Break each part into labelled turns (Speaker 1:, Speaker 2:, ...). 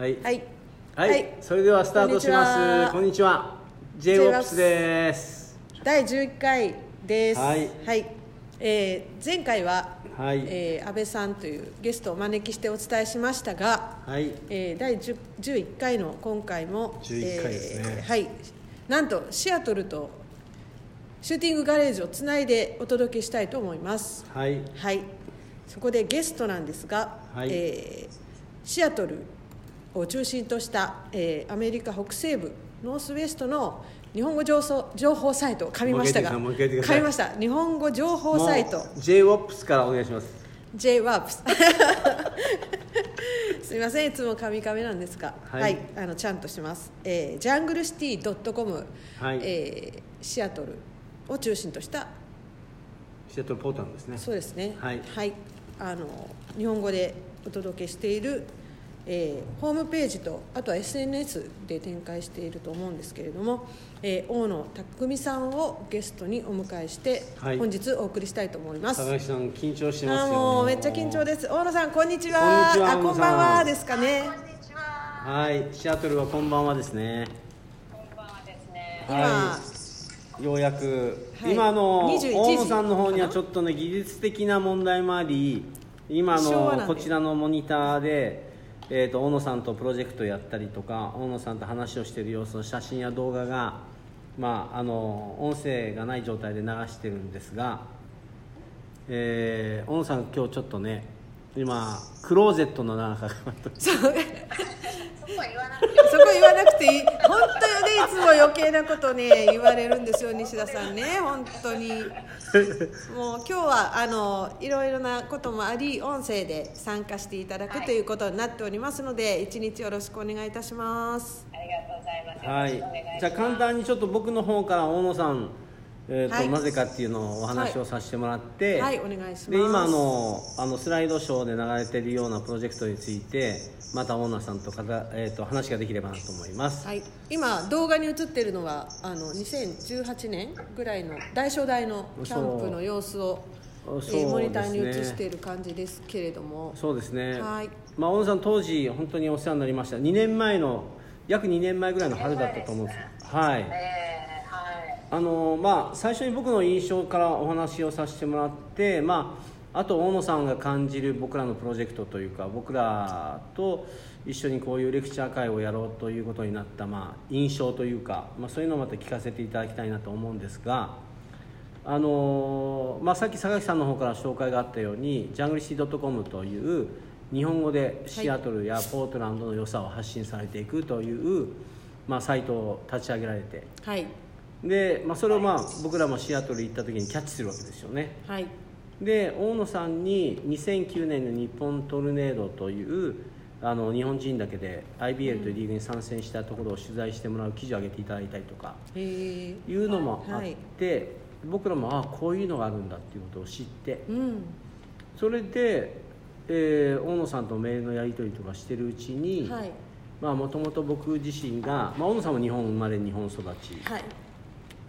Speaker 1: はい。
Speaker 2: はい。
Speaker 1: はい、
Speaker 2: はい。
Speaker 1: それではスタートします。こ
Speaker 2: こん
Speaker 1: んにちは。j w o p です。
Speaker 2: 第11回です。
Speaker 1: はい。
Speaker 2: えー前回は、
Speaker 1: はい。
Speaker 2: えー安倍さんというゲストをお招きしてお伝えしましたが、
Speaker 1: はい。
Speaker 2: えー第10 11回の今回も
Speaker 1: 11回ですね。
Speaker 2: えーはい。なんとシアトルとシューティングガレージをつないでお届けしたいと思います。
Speaker 1: はい。
Speaker 2: はい、そこでゲストなんですが、
Speaker 1: はい。
Speaker 2: えーシアトルを中心とした、えーアメリカ北西部ノースウェストの日本語情報情報サイトを噛みましたが
Speaker 1: もう一回言ってください
Speaker 2: ました。日本語情報サイト。
Speaker 1: もう j w o p s からお願いします。
Speaker 2: JWAPS すみませんいつもカミカミなんですが。
Speaker 1: はい。
Speaker 2: あのちゃんとします、えー、ジャングルシティ .com、
Speaker 1: はい。
Speaker 2: えーシアトルを中心とした。
Speaker 1: シアトルポータルですね。
Speaker 2: そうですね。
Speaker 1: はい。
Speaker 2: あの日本語でお届けしている、えーホームページとあとは SNS で展開していると思うんですけれども、えー大野匠さんをゲストにお迎えして、
Speaker 1: はい
Speaker 2: 本日お送りしたいと思います。
Speaker 1: 高橋さん緊張してますよ
Speaker 2: あーもうめっちゃ緊張です。大野さんこんにちは。
Speaker 1: こんにちは
Speaker 2: あこんばんは
Speaker 1: ん
Speaker 2: ですかね。
Speaker 1: はいシアトルはこんばんはですね
Speaker 3: こんばんはですね。
Speaker 2: 今、
Speaker 1: はい、ようやく、
Speaker 2: はい
Speaker 1: 今の
Speaker 2: 21時
Speaker 1: 大野さんの方にはちょっとね技術的な問題もあり今のこちらのモニターで、えー、と大野さんとプロジェクトやったりとか大野さんと話をしている様子の写真や動画が、まあ、あの音声がない状態で流してるんですが、えー大野さん今日ちょっとね今クローゼットの中が
Speaker 2: そう。
Speaker 3: そこは言わなくて。
Speaker 2: そこ言わなくていい本当よねいつも余計なことね言われるんですよ西田さんね本当にもう今日はあのいろいろなこともあり音声で参加していただく、
Speaker 3: はい
Speaker 2: ということになっておりますので一日よろしくお願いいたします
Speaker 3: ありがとうございます。
Speaker 1: はい。じゃあ簡単にちょっと僕の方から大野さん、えーと
Speaker 2: はい。
Speaker 1: なぜかっていうのをお話をさせてもらって、
Speaker 2: はい。お願いします。
Speaker 1: で今あのあのスライドショーで流れてるようなプロジェクトについてまたオーナーさんとかた、えー、と話ができればなと思います、
Speaker 2: はい、今動画に映ってるのはあの2018年ぐらいの大正大のキャンプの様子を、
Speaker 1: そう。
Speaker 2: えーモニターに映している感じですけれども。
Speaker 1: そうですね、
Speaker 2: はい。
Speaker 1: まあ、大野さん当時本当にお世話になりました。2年前の約2年前ぐらいの春だったと思うんです。はい。
Speaker 3: えー、はい。
Speaker 1: あのまあ、最初に僕の印象からお話をさせてもらって、まあ、あと大野さんが感じる僕らのプロジェクトというか僕らと一緒にこういうレクチャー会をやろうということになった、まあ、印象というか、まあ、そういうのをまた聞かせていただきたいなと思うんですが、あのまあ、さっき榊さんの方から紹介があったようにジャングリシー .com という日本語でシアトルやポートランドの良さを発信されていくという、まあ、サイトを立ち上げられて。
Speaker 2: はい
Speaker 1: で、まあ、それをまあ僕らもシアトル行った時にキャッチするわけですよね。
Speaker 2: はい。
Speaker 1: で大野さんに2009年の日本トルネードというあの日本人だけで IBL というリーグに参戦したところを取材してもらう記事を上げていただいたりとかいうのもあっ
Speaker 2: はい。
Speaker 1: て、僕らもああこういうのがあるんだっていうことを知って
Speaker 2: うん。
Speaker 1: それで、えー大野さんとメールのやり取りとかしてるうちに
Speaker 2: はい。
Speaker 1: もともと僕自身が、まあ、大野さんも日本生まれ日本育ち
Speaker 2: はい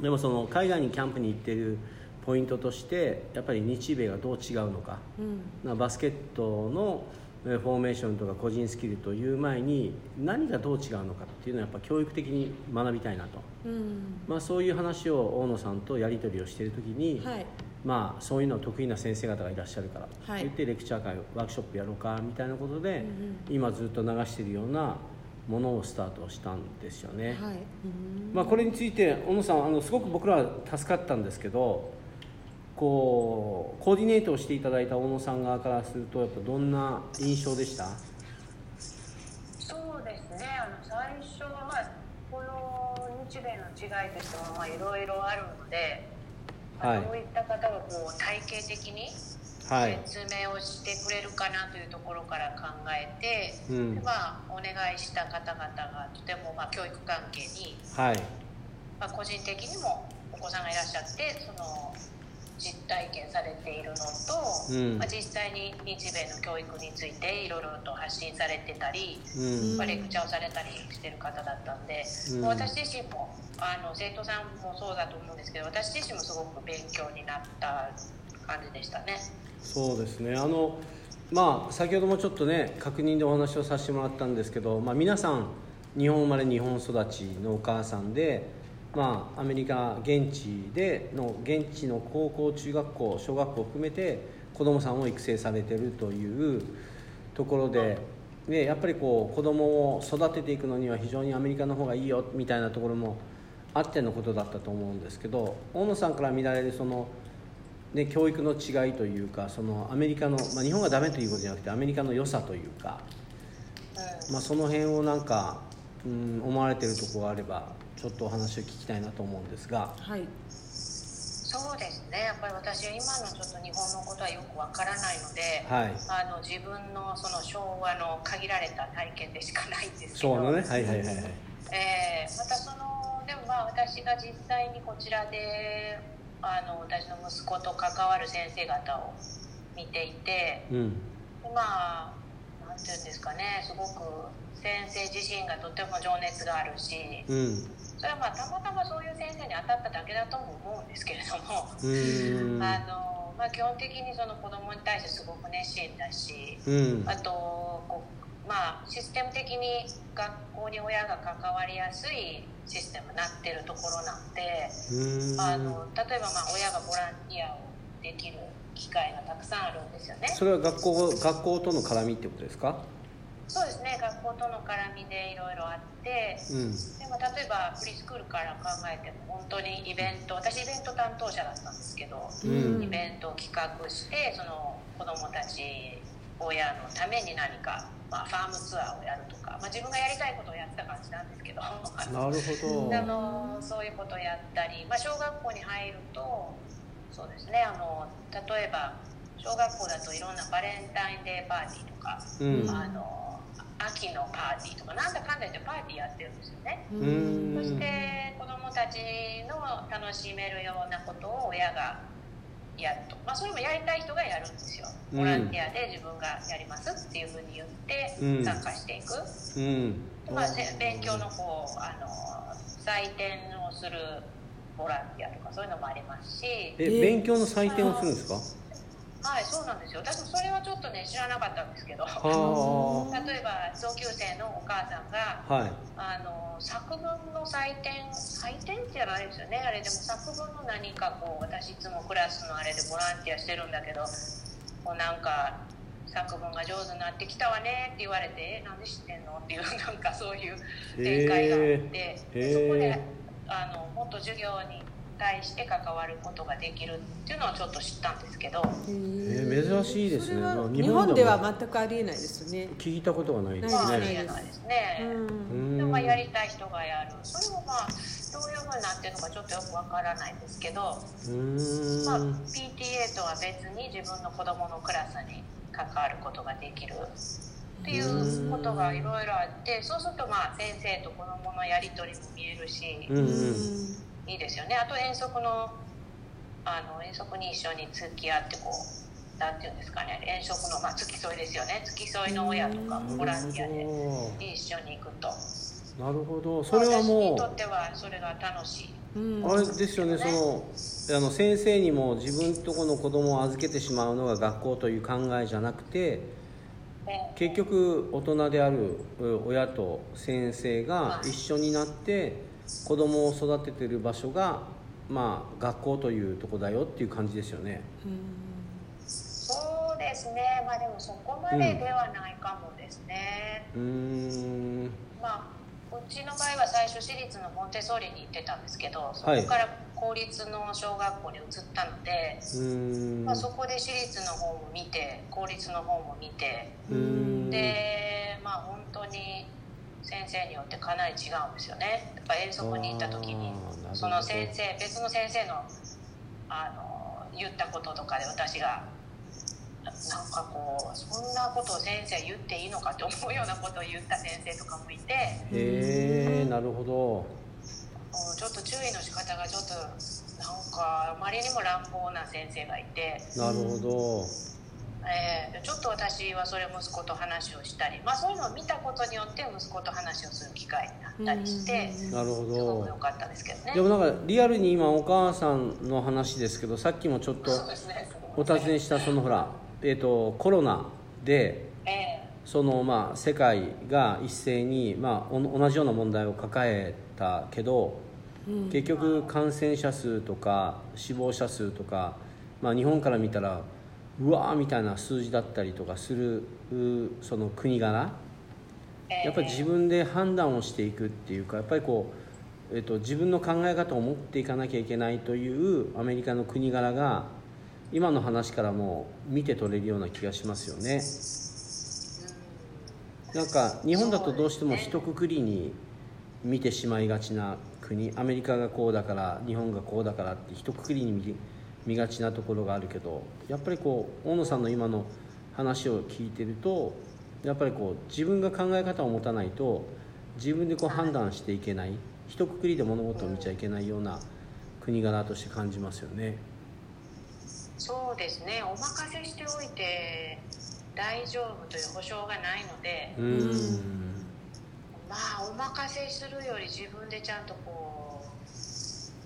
Speaker 1: でもその海外にキャンプに行ってるポイントとしてやっぱり日米がどう違うのか。
Speaker 2: うん。
Speaker 1: なバスケットのえーフォーメーションとか個人スキルという前に何がどう違うのかっていうのはやっぱ教育的に学びたいなと、
Speaker 2: うん。
Speaker 1: まあ、そういう話を大野さんとやり取りをしている時に、
Speaker 2: はい。
Speaker 1: まあ、そういうの得意な先生方がいらっしゃるから、
Speaker 2: はい。
Speaker 1: 言ってレクチャー会ワークショップやろうかみたいなことで、
Speaker 2: うん
Speaker 1: 今ずっと流しているようなものをスタートしたんですよね。
Speaker 2: はいうん
Speaker 1: まあ、これについて小野さんあのすごく僕らは助かったんですけどこうコーディネートをしていただいた小野さん側からするとやっぱどんな印象でした？
Speaker 3: そうですね。あの最初はまあこの日米の違いとしてもまあいろいろあるので、まあ
Speaker 1: はい
Speaker 3: どういった方がこう体系的に
Speaker 1: はい、
Speaker 3: 説明をしてくれるかなというところから考えて、
Speaker 1: うん。
Speaker 3: でまあお願いした方々がとてもまあ教育関係に
Speaker 1: はい。
Speaker 3: まあ、個人的にもお子さんがいらっしゃってその実体験されているのと、
Speaker 1: うん。
Speaker 3: まあ、実際に日米の教育についていろいろと発信されてたり、
Speaker 1: うん。
Speaker 3: まあ、レクチャーをされたりしてる方だったんで、
Speaker 1: うん。
Speaker 3: 私自身もあの生徒さんもそうだと思うんですけど私自身もすごく勉強になった感じでしたね。
Speaker 1: そうですねあのまあ先ほどもちょっとね確認でお話をさせてもらったんですけど、まあ、皆さん日本生まれ日本育ちのお母さんで、まあ、アメリカ現地での現地の高校中学校小学校を含めて子どもさんを育成されてるというところで、ね、やっぱりこう子どもを育てていくのには非常にアメリカの方がいいよみたいなところもあってのことだったと思うんですけど大野さんから見られるその、ね、教育の違いというかそのアメリカの、まあ、日本がダメということじゃなくてアメリカの良さというか、まあ、その辺をなんか、うん、思われてるところがあればちょっとお話を聞きたいなと思うんですが。
Speaker 2: はい。
Speaker 3: そうですね。やっぱり私は今のちょっと日本のことはよくわからないので、
Speaker 1: はい。
Speaker 3: あの自分のその昭和の限られた体験でしかないんですけど。
Speaker 1: そうのね。はいはいはいはい。
Speaker 3: えーまたそのでもまあ私が実際にこちらであの私の息子と関わる先生方を見ていて
Speaker 1: うん。
Speaker 3: でまあなんていうんですかねすごく先生自身がとても情熱があるし
Speaker 1: うん。
Speaker 3: それはまあたまたまそういう先生に当たっただけだとも思うんですけれども。あのまあ、基本的にその子供に対してすごく熱心だし
Speaker 1: うん。
Speaker 3: あとこう、まあ、システム的に学校に親が関わりやすいシステムになってるところなんであの例えばまあ親がボランティアをできる機会がたくさんあるんですよね。
Speaker 1: それは学校学校との絡みってことですか？
Speaker 3: そうですね。学校との絡みでいろいろあって
Speaker 1: うん。
Speaker 3: でも例えばフリースクールから考えても本当にイベント私イベント担当者だったんですけど、
Speaker 1: うん。
Speaker 3: イベントを企画してその子どもたち親のために何か、まあ、ファームツアーをやるとか、まあ、自分がやりたいことをやってた感じなんですけど。あ
Speaker 1: なるほど。
Speaker 3: のそういうことをやったり、まあ、小学校に入るとそうですねあの例えば小学校だといろんなバレンタインデーパーティーとか、
Speaker 1: うん。
Speaker 3: あの秋のパーティーとかなんだかんだ言ってパーティーやってるんですよね。そして子どもたちの楽しめるようなことを親がやると、まあ、それもやりたい人がやるんですよ。
Speaker 1: うん。
Speaker 3: ボランティアで自分がやりますっていうふうに言って
Speaker 1: うん。
Speaker 3: 参加していく、
Speaker 1: うん。
Speaker 3: まあ、せ勉強のこうあの採点をするボランティアとかそういうのもありますし。
Speaker 1: え
Speaker 2: え
Speaker 1: 勉強の採点をするんですか？
Speaker 3: はいそうなんですよ。私もそれはちょっとね知らなかったんですけど。
Speaker 1: は
Speaker 3: 例えば同級生のお母さんが
Speaker 1: あはい。
Speaker 3: あの作文の採点採点じゃないですよね。あれでも作文の何かこう私いつもクラスのあれでボランティアしてるんだけどこうなんか作文が上手になってきたわねって言われて「えなんで知ってんの?」っていうなんかそういう展開があって、
Speaker 1: へ
Speaker 3: で
Speaker 1: ー。
Speaker 3: そこであのもっと授業に対して関わることができるっていうのはちょっと知ったんですけど。
Speaker 2: え
Speaker 1: ー珍しいですね。
Speaker 2: 日
Speaker 1: 日本で
Speaker 2: は全くありえないですね。
Speaker 1: 聞いたことがないです
Speaker 3: まあ、りえないですね。
Speaker 2: うん。
Speaker 1: うん。
Speaker 3: でもまあやりたい人がやる。それもまあどういうふうになってるのかちょっとよくわからないですけど、まあ、
Speaker 1: ん
Speaker 3: PTA とは別に自分の子どものクラスに関わることができるっていうことがいろいろあって。そうするとまあ先生と子どものやり取りも見えるし。
Speaker 1: うんうん
Speaker 3: いいですよね。あと遠足のあの遠足に一緒に付き合ってこうなんていうんですかね。遠足の、まあ、付き添いですよね。付き添いの親とかもボランティアで一緒に行くと。
Speaker 1: なるほど。それは
Speaker 3: 私
Speaker 1: も
Speaker 3: にとってはそれが楽しい。
Speaker 2: うん。
Speaker 1: うあれですよね。そのあの先生にも自分とこの子供を預けてしまうのが学校という考えじゃなくて
Speaker 3: ね
Speaker 1: 結局大人であるう親と先生が一緒になって子供を育ててる場所がまあ学校というとこだよっていう感じですよね。
Speaker 3: そうですね、まあでもそこまでではないかもですね。
Speaker 1: うーん。
Speaker 3: まあうちの場合は最初私立のモンテッソーリに行ってたんですけど、そこから公立の小学校に移ったので、
Speaker 1: うーん。
Speaker 3: まあそこで私立の方も見て、公立の方も見て、で、まあ本当に先生によってかなり違うんですよね。やっぱ遠足に行った時にその先生別の先生のあの言ったこととかで私がなんかこうそんなことを先生言っていいのかって思うようなことを言った先生とかもいて、
Speaker 1: へえなるほど。
Speaker 3: うんちょっと注意の仕方がちょっとなんかあまりにも乱暴な先生がいて、
Speaker 1: なるほど
Speaker 3: えーちょっと私はそれを息子と話をしたり、まあ、そういうのを見たことによって息子と話をする機会になったりして、す
Speaker 1: なるほ
Speaker 3: ごく
Speaker 1: ど
Speaker 3: 良かったですけどね。
Speaker 1: でもなんかリアルに今お母さんの話ですけどさっきもちょっとお尋ねしたそのほら、えー、とコロナで
Speaker 3: え
Speaker 1: そのまあ世界が一斉に、まあ、お同じような問題を抱えたけど、結局感染者数とか死亡者数とか、まあ、日本から見たらうわーみたいな数字だったりとかするうその国柄
Speaker 3: ええ
Speaker 1: やっぱり自分で判断をしていくっていうかやっぱりこう、えっと自分の考え方を持っていかなきゃいけないというアメリカの国柄が今の話からも見て取れるような気がしますよね。なんか日本だとどうしても一括りに見てしまいがちな国。アメリカがこうだから日本がこうだからって一括りに見見がちなところがあるけどやっぱりこう大野さんの今の話を聞いてるとやっぱりこう自分が考え方を持たないと自分でこう判断していけない一括りで物事を見ちゃいけないような国柄として感じますよね。
Speaker 3: そうですねお任せしておいて大丈夫という保証がないのでまあお任せするより自分でちゃんとこう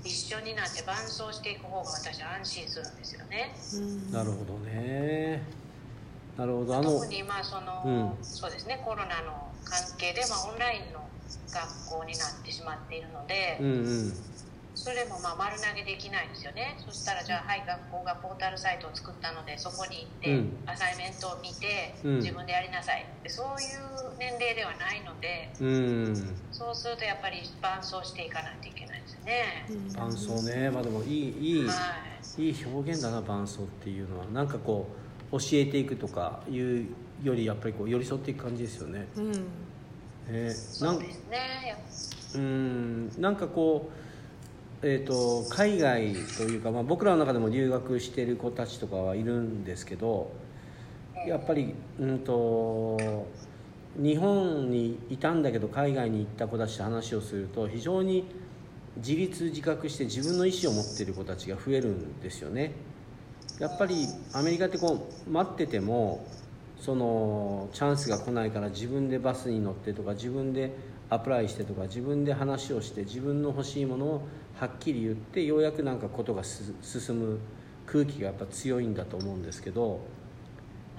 Speaker 3: 一緒になって伴走していく方が私は安心するんですよね。
Speaker 2: うん。
Speaker 1: なるほどね。なるほど。あの
Speaker 3: 特にまあその、
Speaker 1: うん。
Speaker 3: そうですねコロナの関係で、まあ、オンラインの学校になってしまっているので、
Speaker 1: うんうん
Speaker 3: それもまあ丸投げできないですよね。そしたらじゃあはい学校がポータルサイトを作ったのでそこに行って、
Speaker 1: うん。
Speaker 3: アサイメントを見て、
Speaker 1: うん。
Speaker 3: 自分でやりなさい。でそういう年齢ではないので
Speaker 1: うん。
Speaker 3: そうするとやっぱり伴走していかないといけないですよね、
Speaker 2: うん。
Speaker 1: 伴走ね。まあでもいいいい
Speaker 3: はい。
Speaker 1: いい表現だな伴走っていうのは。なんかこう教えていくとかいうよりやっぱりこう寄り添っていく感じですよね。
Speaker 2: うん。
Speaker 1: ね。
Speaker 3: そうですね。
Speaker 1: うん。なんかこうえー、と海外というか、まあ、僕らの中でも留学してる子たちとかはいるんですけどやっぱり、うん、と日本にいたんだけど海外に行った子たちと話をすると非常に自立自覚して自分の意思を持ってる子たちが増えるんですよね。やっぱりアメリカってこう待っててもそのチャンスが来ないから自分でバスに乗ってとか自分でアプライしてとか自分で話をして自分の欲しいものをはっきり言ってようやくなんかことがす進む空気がやっぱ強いんだと思うんですけど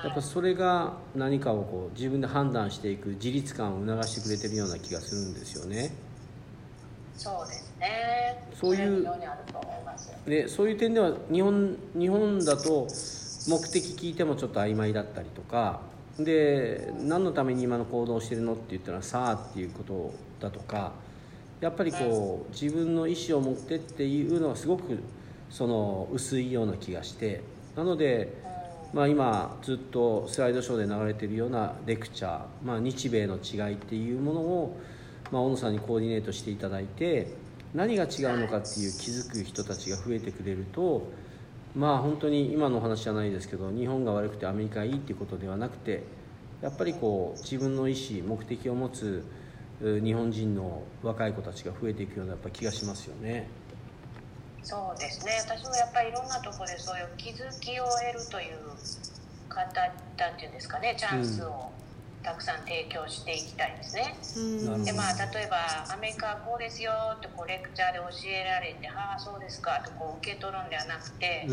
Speaker 1: やっぱそれが何かをこう自分で判断していく自立感を促してくれてるような気がするんですよね。
Speaker 3: そうですね
Speaker 1: そういうでそういう点では日本日本だと目的聞いてもちょっと曖昧だったりとかで何のために今の行動をしてるのって言ったらさあっていうことだとかやっぱりこう自分の意思を持ってっていうのがすごくその薄いような気がしてなので、まあ、今ずっとスライドショーで流れてるようなレクチャー、まあ、日米の違いっていうものを、まあ、小野さんにコーディネートしていただいて何が違うのかっていう気づく人たちが増えてくれるとまあ本当に今のお話じゃないですけど日本が悪くてアメリカがいいっていうことではなくてやっぱりこう自分の意思目的を持つ日本人の若い子たちが増えていくようなやっぱ気がしますよね。
Speaker 3: そうですね。私もやっぱりいろんなところでそういう気づきを得るという方なんていうんですかねチャンスをたくさん提供していきたいですね、
Speaker 2: うん。
Speaker 3: でまあ例えばアメリカはこうですよってこうレクチャーで教えられてああそうですかとこう受け取るんではなくて、やっ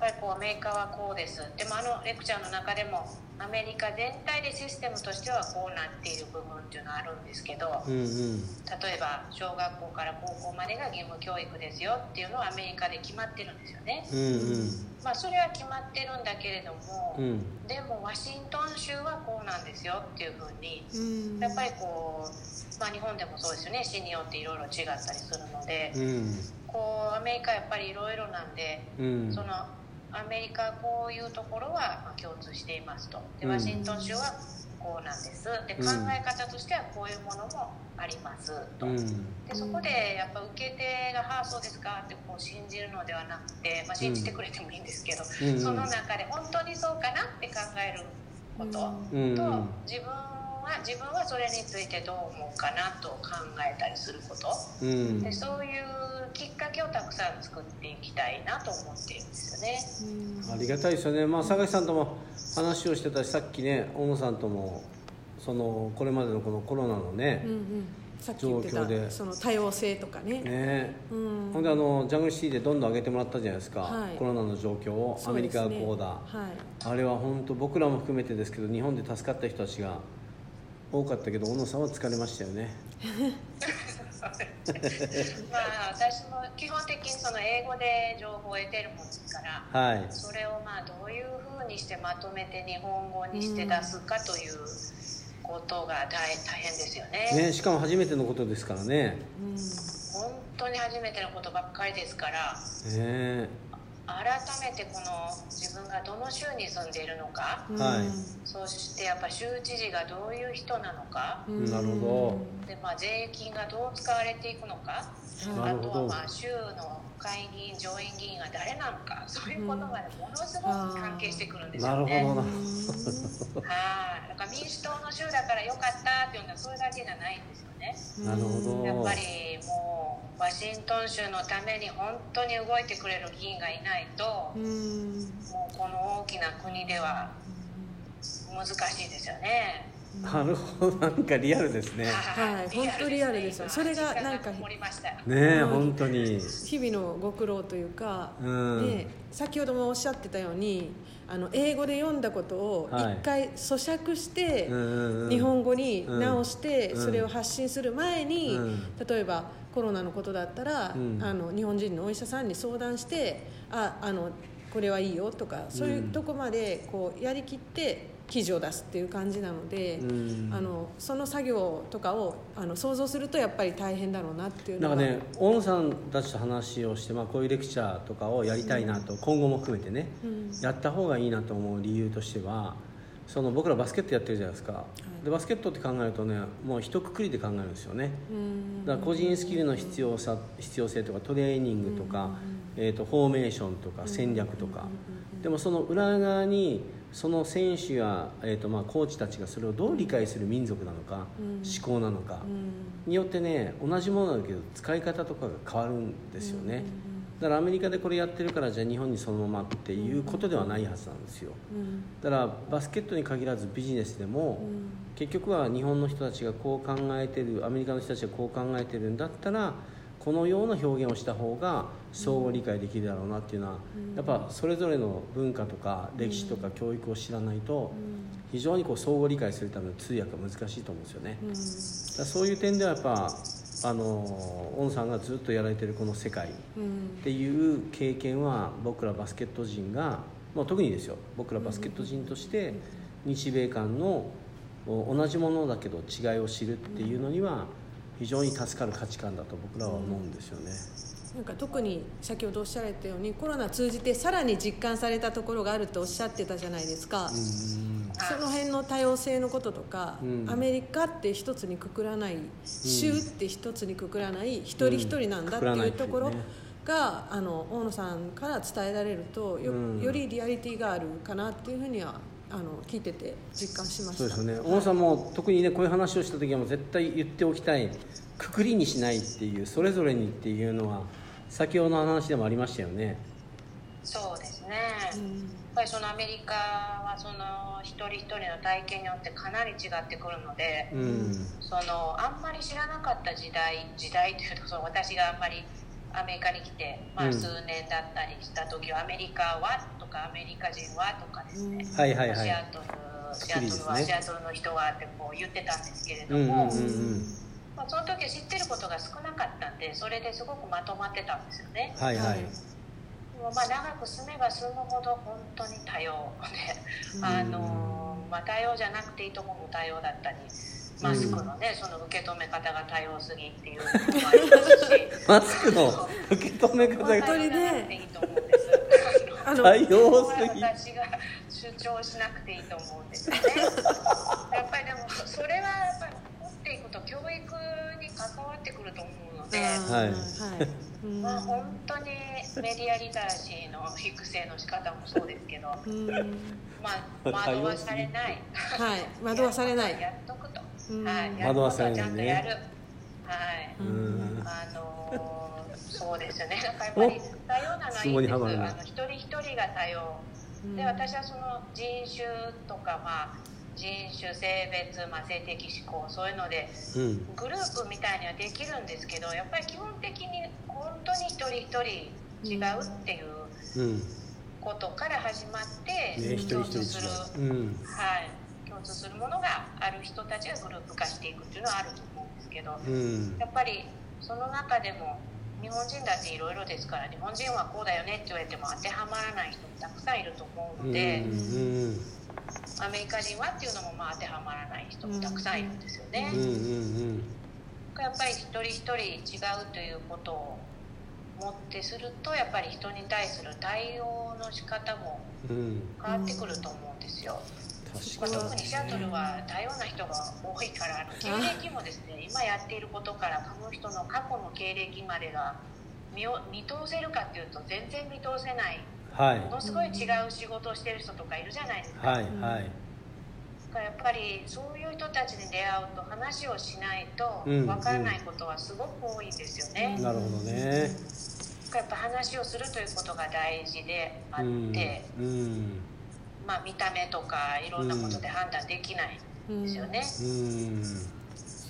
Speaker 3: ぱりこうアメリカはこうです。でもあのレクチャーの中でもアメリカ全体でシステムとしてはこうなっている部分っていうのはあるんですけど
Speaker 1: うんうん
Speaker 3: 例えば小学校から高校までが義務教育ですよっていうのはアメリカで決まってるんですよね。
Speaker 1: うん
Speaker 3: まあそれは決まってるんだけれども、
Speaker 1: うんうん
Speaker 3: でもワシントン州はこうなんですよっていうふうに
Speaker 2: うん
Speaker 3: やっぱりこう、まあ、日本でもそうですよね。市によっていろいろ違ったりするので
Speaker 1: うん
Speaker 3: こうアメリカやっぱりいろいろなんで
Speaker 1: うん。
Speaker 3: そのアメリカこういうところはまあ共通していますと。で
Speaker 1: うん。
Speaker 3: ワシントン州はこうなんです。で
Speaker 1: うん。
Speaker 3: 考え方としてはこういうものもありますと、
Speaker 1: うん。
Speaker 3: でそこでやっぱ受け手が「はあそうですか」ってこう信じるのではなくて、まあ、信じてくれてもいいんですけど、
Speaker 1: うん。
Speaker 3: その中で本当にそうかなって考えること
Speaker 1: うん。
Speaker 3: と、自分は自分はそれについてどう思うかなと考えたりすること。
Speaker 1: うん。
Speaker 3: でそういうきっかけをたくさん作っていきたいなと思っているんですよね。
Speaker 2: うん。
Speaker 1: ありがたいですよね、まあ、坂井さんとも話をしてたしさっきね小野さんともそのこれまでのこのコロナのね
Speaker 2: うんうん。さっき言って
Speaker 1: 状況で
Speaker 2: たその多様性とかね。
Speaker 1: ね。
Speaker 2: うん。
Speaker 1: ほんであのジャングルシティでどんどん上げてもらったじゃないですか、
Speaker 2: はい。
Speaker 1: コロナの状況を。アメリカがこうだ。
Speaker 2: はい。
Speaker 1: あれは本当僕らも含めてですけど日本で助かった人たちが多かったけど小野さんは疲れましたよね。
Speaker 3: まあ私も基本的にその英語で情報を得てるもんですから
Speaker 1: はい。
Speaker 3: それをまあどういうふうにしてまとめて日本語にして出すかということが大大変ですよね。
Speaker 1: ねしかも初めてのことですからね。
Speaker 2: うん。
Speaker 3: 本当に初めてのことばっかりですから。
Speaker 1: ね
Speaker 3: 改めてこの自分がどの州に住んでいるのか。
Speaker 2: うん
Speaker 1: はい。
Speaker 3: そしてやっぱ州知事がどういう人なのか。
Speaker 2: うん。
Speaker 1: なるほ
Speaker 3: で、まあ、税金がどう使われていくのか。あとはまあ州の会議員上院議員が誰なのか。そういうことがねものすごく関係してくるんです
Speaker 1: なる
Speaker 3: よね。
Speaker 1: ほどな。
Speaker 3: はい、だから民主党の州だからよかったっていうのはそれだけじゃないんですよね。
Speaker 1: なるほど。
Speaker 3: やっぱりもうワシントン州のために本当に動いてくれる議員がいないと
Speaker 2: うん
Speaker 3: もうこの大きな国では難しいですよね。
Speaker 1: なるほど。なんかリアルですね。
Speaker 2: はい本当リアルですよ。それがなんか
Speaker 1: ね本当に。
Speaker 2: 日々のご苦労というか、
Speaker 1: うん。
Speaker 2: ね、先ほどもおっしゃってたようにあの英語で読んだことを
Speaker 1: はい。
Speaker 2: 一回咀嚼して、日本語に直して
Speaker 1: うん。
Speaker 2: それを発信する前に、
Speaker 1: うん。
Speaker 2: 例えばコロナのことだったら、
Speaker 1: うん。
Speaker 2: あの日本人のお医者さんに相談してああのこれはいいよとかそういうとこまでこうやりきって記事を出すっていう感じなので、
Speaker 1: うん。
Speaker 2: あのその作業とかをあの想像するとやっぱり大変だろうなっていうのは
Speaker 1: なんかね大野さんたちと話をして、まあ、こういうレクチャーとかをやりたいなと、今後も含めてね、
Speaker 2: うん。
Speaker 1: やった方がいいなと思う理由としてはその僕らバスケットやってるじゃないですか、でバスケットって考えるとねもう一括りで考えるんですよね。
Speaker 2: うん。
Speaker 1: だから個人スキルの必要さ必要性とかトレーニングとか、えー、とフォーメーションとか戦略とか、でもその裏側にその選手や、えーとまあ、コーチたちがそれをどう理解する民族なのか、
Speaker 2: うん。
Speaker 1: 思考なのか、によってね同じものだけど使い方とかが変わるんですよね、だからアメリカでこれやってるからじゃあ日本にそのままっていうことではないはずなんですよ。
Speaker 2: うん。
Speaker 1: だからバスケットに限らずビジネスでも、結局は日本の人たちがこう考えてるアメリカの人たちがこう考えてるんだったらこのような表現をした方が相互理解できるだろうなっていうのは、やっぱそれぞれの文化とか歴史とか教育を知らないと非常にこう相互理解するための通訳が難しいと思うんですよね、
Speaker 2: うん。
Speaker 1: だそういう点ではやっぱあのオンさんがずっとやられてるこの世界っ
Speaker 2: うん
Speaker 1: ていう経験は僕らバスケット人が、まあ、特にですよ僕らバスケット人として日米間のお同じものだけど違いを知るっていうのには非常に助かる価値観だと僕らは思うんですよね。
Speaker 2: なんか特に先ほどおっしゃられたようにコロナ通じてさらに実感されたところがあるとおっしゃってたじゃないですか、
Speaker 1: うん
Speaker 2: その辺の多様性のこととか、
Speaker 1: うん。
Speaker 2: アメリカって一つにくくらない、州って一つにくくらない一人一人なんだっていうところ
Speaker 1: うん。ね
Speaker 2: が、あの大野さんから伝えられるとよ,、
Speaker 1: うん。
Speaker 2: よりリアリティがあるかなっていうふうにはあの聞いてて実感しました。
Speaker 1: そうですよね。小野さんも特にねこういう話をした時はもう絶対言っておきたい。くくりにしないっていうそれぞれにっていうのは先ほどの話でもありましたよね。
Speaker 3: そうですね、
Speaker 2: うん。
Speaker 3: やっぱりそのアメリカはその一人一人の体験によってかなり違ってくるので、
Speaker 1: うん。
Speaker 3: そのあんまり知らなかった時代時代というとその私があんまりアメリカに来て、まあ、
Speaker 1: うん。
Speaker 3: 数年だったりした時は、アメリカはとかアメリカ人はとかですね、
Speaker 1: はいはいはい。
Speaker 3: シアトルシアトルは、シアトルの人はってこう言ってたんですけれど
Speaker 1: うんうん
Speaker 3: も、
Speaker 1: うん
Speaker 3: まあ、その時は知ってることが少なかったんでそれですごくまとまってたんですよね。
Speaker 1: はいはい、
Speaker 3: もまあ長く住めば住むほど本当に多様で、
Speaker 2: うん
Speaker 3: あのまあ、多様じゃなくていいところも多様だったりマスクのね、その受け止め方が多様すぎっていうのもありますし
Speaker 1: マスクの受け止め方
Speaker 3: まあ
Speaker 1: が
Speaker 3: 多様じゃなくていいと思うんです。
Speaker 2: あの
Speaker 1: 多様
Speaker 3: そ
Speaker 1: すぎ
Speaker 3: 私が主張しなくていいと思うんですよね。やっぱりでもそれはやっぱり持っていくと教育に関わってくると思うので。
Speaker 1: はい
Speaker 2: はいうん
Speaker 3: まあ、本当にメディアリテラシーの育成の仕方もそうですけど、
Speaker 2: うん
Speaker 3: まあ、惑わされない。
Speaker 2: はい惑わされない
Speaker 3: やっとくと。
Speaker 2: うん
Speaker 3: はい。やる
Speaker 1: 惑わ
Speaker 3: ことはちゃ
Speaker 1: されないね
Speaker 3: んとやる。はい。あのーそうですよね。なんかやっぱり多様なのはいいです。あの一人一人が多様。で、私はその人種とか、まあ、人種性別、まあ、性的指向そういうので
Speaker 1: うん。
Speaker 3: グループみたいにはできるんですけどやっぱり基本的に本当に一人一人違うっていう
Speaker 1: うん
Speaker 3: ことから始まって、共通する、はい、共通するものがある人たちがグループ化していくっていうのはあると思うんですけど
Speaker 1: うん。
Speaker 3: やっぱりその中でも日本人だっていろいろですから日本人はこうだよねって言われても当てはまらない人もたくさんいると思うので。
Speaker 1: うん
Speaker 3: アメリカ人はっていうのもまあ当てはまらない人もたくさんいるんですよね。
Speaker 1: うんうん
Speaker 3: やっぱり一人一人違うということをもってするとやっぱり人に対する対応の仕方も
Speaker 1: うん。うん
Speaker 3: 変わってくると思うんですよ。まあ、
Speaker 1: 確か
Speaker 3: 特にシアトルは多様な人が多いからあの経歴もですね今やっていることからこの人の過去の経歴までが見を見通せるかっていうと全然見通せない
Speaker 1: はい。
Speaker 3: ものすごい違う仕事をしてる人とかいるじゃないですか。
Speaker 1: はいはい。
Speaker 3: だからやっぱりそういう人たちに出会うと話をしないと
Speaker 1: うん。
Speaker 3: 分からないことはすごく多いんですよね。
Speaker 1: なるほどね。
Speaker 3: やっぱ話をするということが大事であっ
Speaker 1: うん。
Speaker 3: て、
Speaker 1: うん。
Speaker 3: まあ、見た目とかいろんなことで判断できないんですよね。
Speaker 1: うん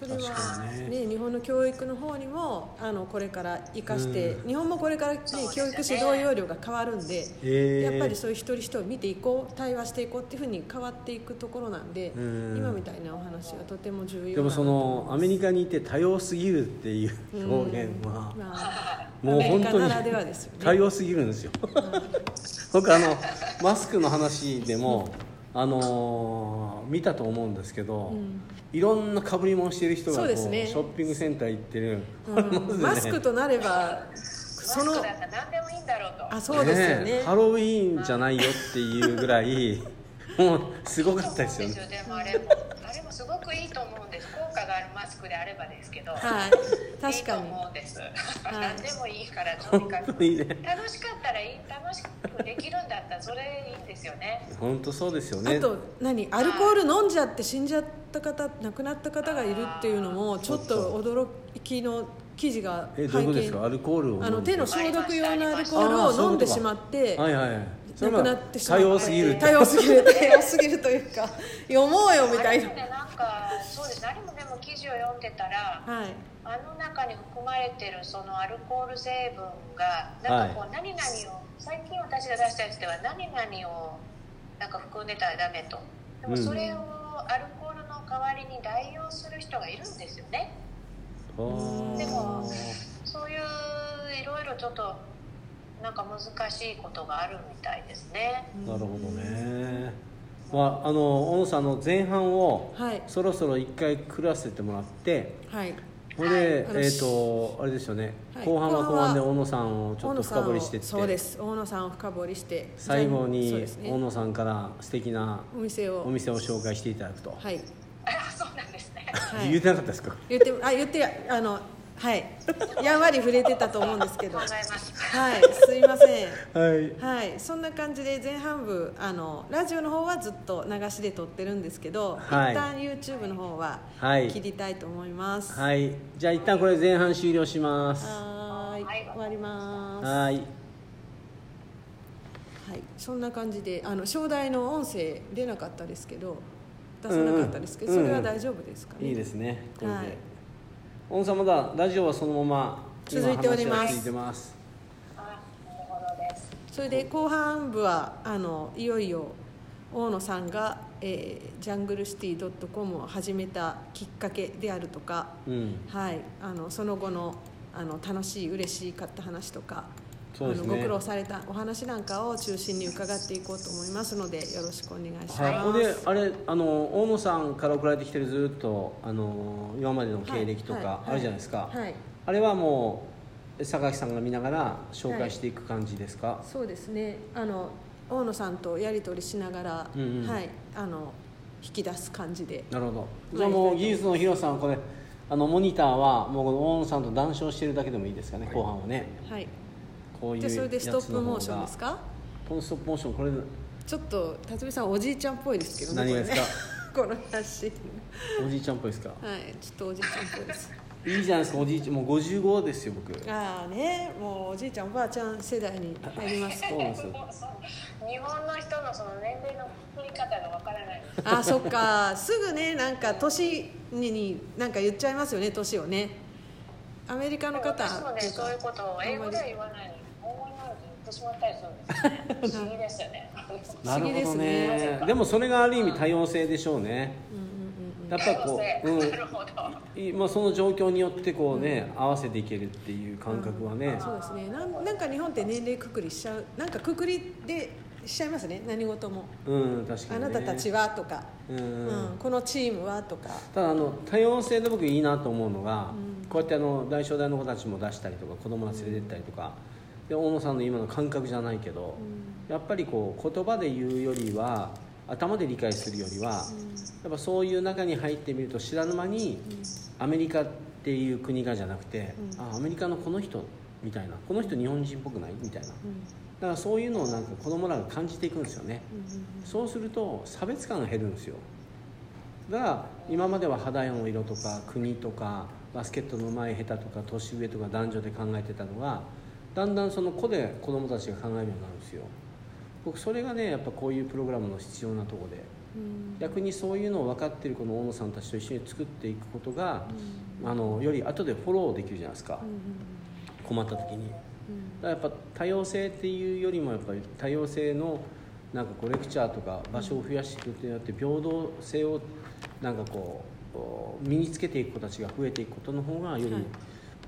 Speaker 2: それは
Speaker 1: 確かに
Speaker 2: ね。日本の教育の方にもあのこれから生かして、
Speaker 1: うん。
Speaker 2: 日本もこれから、ね教育指導要領が変わるんで、
Speaker 1: え。ー
Speaker 2: やっぱりそういう一人一人を見ていこう対話していこうっていうふうに変わっていくところなんで、
Speaker 1: うん。
Speaker 2: 今みたいなお話はとても重要
Speaker 1: で。もそのアメリ
Speaker 2: カ
Speaker 1: カにいて多様すぎるっていう表現は
Speaker 2: まあ、
Speaker 1: もう本当に
Speaker 2: アメリカならではですよね。
Speaker 1: 多様すぎるんですよ。僕あのマスクの話でもあのー見たと思うんですけど、
Speaker 2: うん。
Speaker 1: いろんな被り物してる人がこう
Speaker 2: そうですね。
Speaker 1: ショッピングセンター行ってる、
Speaker 2: うん。マスクとなれば
Speaker 3: マス
Speaker 2: その
Speaker 3: クだったら何でもいいんだろうと。
Speaker 2: あそうですよね。
Speaker 1: えハロウィーンじゃないよっていうぐらいもうすごかったですよね。
Speaker 3: でもあれもあれもすごくいいと思うんです効果があるマスクであればですけど、
Speaker 2: はい確かに。
Speaker 3: いいと思うんです、
Speaker 2: い。
Speaker 3: 何でもいいからとにか。く楽しかったらいい楽しくできるんだったらそれいいんですよね。
Speaker 1: 本当そうですよね。
Speaker 2: あと何アルコール飲んじゃって死んじゃった方亡くなった方がいるっていうのもちょっと驚きの記事が
Speaker 1: えどういうことですか？アルコールを
Speaker 2: あの手の消毒用のアルコールを飲んでしまって
Speaker 1: はいはいそれ
Speaker 2: 亡くなってしま
Speaker 1: 多
Speaker 2: った。
Speaker 1: 様すぎる
Speaker 2: 多様すぎる。多様すぎるというか読もうよみたいな。
Speaker 3: あれもねなんかそうです。あれもでも記事を読んでたら
Speaker 2: はい。
Speaker 3: あの中に含まれてるそのアルコール成分がなんかこう何々を最近私が出したやつでは何々をなんか含んでたらダメと。でもそれをアルコールの代わりに代用する人がいるんですよね。
Speaker 1: あー。
Speaker 3: でもそういういろいろちょっとなんか難しいことがあるみたいですね。
Speaker 1: なるほどね。まああの小野さんの前半を
Speaker 2: はい。
Speaker 1: そろそろ一回くらせてもらって
Speaker 2: はい。
Speaker 1: これで、
Speaker 2: はい。
Speaker 1: えっ、とあれですよね、
Speaker 2: はい。
Speaker 1: 後半は後半で小野さんをちょっと深掘りしてって。
Speaker 2: そうです。大野さんを深掘りして。
Speaker 1: 最後に小野さんから素敵な
Speaker 2: お店を。
Speaker 1: お店を紹介していただくと、
Speaker 2: はい、
Speaker 3: あそうなんですね。
Speaker 2: はい、
Speaker 1: 言ってなかったですか？
Speaker 2: 言ってあ言ってあのはい。やんわり触れてたと思うんですけど。はい。すいません。
Speaker 1: はい。
Speaker 2: はい。そんな感じで前半部あのラジオの方はずっと流しで撮ってるんですけど、
Speaker 1: はい。
Speaker 2: 一旦 YouTube の方は
Speaker 1: はい。
Speaker 2: 切りたいと思います。
Speaker 1: はい。じゃあ一旦これ前半終了します。
Speaker 2: はーい。
Speaker 3: はい。
Speaker 2: 終わります。
Speaker 1: はい。
Speaker 2: はい。そんな感じであの正代の音声出なかったですけど出さなかったですけど、
Speaker 1: うんうん。
Speaker 2: それは大丈夫ですかね、
Speaker 1: いいですね。これで、
Speaker 2: はい
Speaker 1: 小野さんまだラジオはそのまま今
Speaker 2: 続いております。それで後半部はあのいよいよ大野さんが、えー、ジャングルシティ .com を始めたきっかけであるとか、
Speaker 1: うん。
Speaker 2: はい、あのその後のあの楽しい嬉しかった話とか、あのご苦労されたお話なんかを中心に伺っていこうと思いますのでよろしくお願いします。
Speaker 1: はい、であれあの大野さんから送られてきてるずっとあの今までの経歴と
Speaker 2: はい。
Speaker 1: かあるじゃないですか、
Speaker 2: はい、
Speaker 1: あれはもう榊さんが見ながら紹介していく感じですか、
Speaker 2: そうですね。あの大野さんとやり取りしながら、
Speaker 1: うんうん。
Speaker 2: はい、あの引き出す感じで。
Speaker 1: なるほど。じゃあもう技術の広さんはこれあのモニターはもうこの大野さんと談笑してるだけでもいいですかね、後半はね。
Speaker 2: はい
Speaker 1: こういう
Speaker 2: でそれでストップモーションですか？
Speaker 1: このストップモーションこれ
Speaker 2: ちょっと辰巳さんおじいちゃんっぽいですけどね
Speaker 1: 何がですか？
Speaker 2: こ の話
Speaker 1: おじいちゃんっぽいですか？
Speaker 2: はいちょっとおじいちゃんっぽいです。
Speaker 1: いいじゃないですかおじいちゃん。もう55ですよ僕。
Speaker 2: ああねもうおじいちゃんおばあちゃん世代に入ります
Speaker 1: そうなんですよ。
Speaker 3: 日本の人のその年齢の振り方がわからない。です
Speaker 2: あそっか。すぐねなんか年にになんか言っちゃいますよね年をね。アメリカの方
Speaker 3: 私もね
Speaker 2: っていうか。
Speaker 3: そういうことを英語では言わないになると言ってしまったりするんです。よね不思議ですよね。
Speaker 1: なるほど
Speaker 2: 不思議です
Speaker 1: ね。
Speaker 2: ね
Speaker 1: でもそれがある意味多様性でしょうね。やっぱこう、う
Speaker 3: なるほど。
Speaker 1: んいまあ、その状況によってこうね、合わせていけるっていう感覚はね、
Speaker 2: そうですね。なんなんか日本って年齢くくりしちゃうなんかくくりでしちゃいますね。何事も、
Speaker 1: うん確か
Speaker 2: あ
Speaker 1: に、ね、
Speaker 2: なたたちはとか、
Speaker 1: うん、
Speaker 2: うん。このチームはとか。
Speaker 1: ただあの多様性で僕いいなと思うのが、こうやってあの大正大の子たちも出したりとか子供が連れてったりとか、で大野さんの今の感覚じゃないけど、やっぱりこう言葉で言うよりは頭で理解するよりは、やっぱそういう中に入ってみると知らぬ間に、アメリカっていう国がじゃなくて、あアメリカのこの人みたいなこの人日本人っぽくない？みたいな、だからそういうのをなんか子供らが感じていくんですよね、そうすると差別感が減るんですよ。だから今までは肌の色とか国とかバスケットの上手い下手とか年上とか男女で考えてたのがだんだんその子で子供たちが考えるようになるんですよ。僕それがねやっぱこういうプログラムの必要なところで逆にそういうのを分かってるこの大野さんたちと一緒に作っていくことが、あのより後でフォローできるじゃないですか、困った時に、だからやっぱ多様性っていうよりもやっぱり多様性のなんかこうレクチャーとか場所を増やしていくことによって平等性をなんかこうこう身につけていく子たちが増えていくことの方がより、
Speaker 2: はい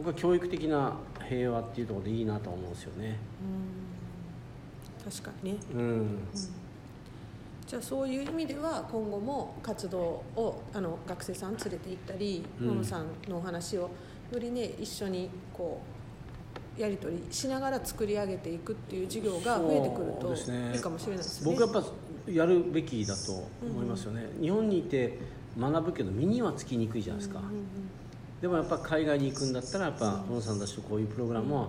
Speaker 1: 僕は教育的な平和っていうところでいいなと思うんですよね。
Speaker 2: 確かにね。
Speaker 1: うん、
Speaker 2: じゃあそういう意味では今後も活動をあの学生さん連れて行ったり
Speaker 1: うん。
Speaker 2: さんのお話をよりね一緒にこうやり取りしながら作り上げていくっていう授業が増えてくると
Speaker 1: ですね
Speaker 2: いいかもしれないですね。
Speaker 1: 僕やっぱやるべきだと思いますよね、日本にいて学ぶけど身にはつきにくいじゃないですか、
Speaker 2: うんうん
Speaker 1: でもやっぱ海外に行くんだったらやっぱ小野さんたちとこういうプログラムを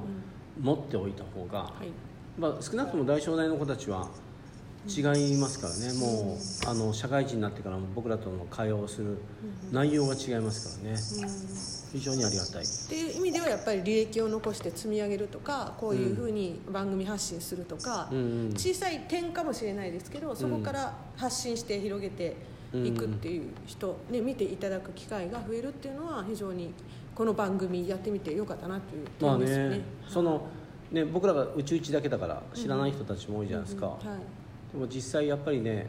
Speaker 1: 持っておいた方が、
Speaker 2: はい。
Speaker 1: まあ、少なくとも大正大の子たちは違いますからね、もうあの社会人になってからも僕らとの会話をする内容が違いますからね、非常にありがたい。
Speaker 2: っていう意味ではやっぱり履歴を残して積み上げるとかこういうふうに番組発信するとか、
Speaker 1: うんうん。
Speaker 2: 小さい点かもしれないですけどそこから発信して広げていくっていう人、ね、見ていただく機会が増えるっていうのは非常にこの番組やってみてよかったなという
Speaker 1: まあ
Speaker 2: 点ですよね。
Speaker 1: ねそのね僕らがうちうちだけだから知らない人たちも多いじゃないですか、
Speaker 2: はい
Speaker 1: でも実際やっぱりね、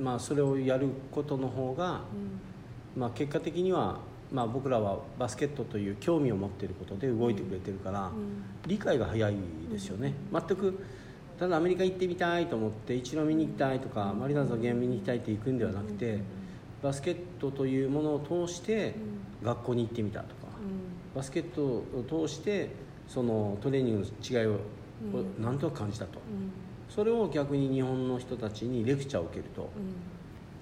Speaker 1: まあ、それをやることの方が、まあ、結果的には、まあ、僕らはバスケットという興味を持っていることで動いてくれてるから、理解が早いですよね、全くただアメリカ行ってみたいと思って一度見に行きたいとか、マリナーズのゲーム見に行きたいって行くんではなくて、バスケットというものを通して学校に行ってみたとか、バスケットを通してそのトレーニングの違いを何となく感じたと、それを逆に日本の人たちにレクチャーを受けると、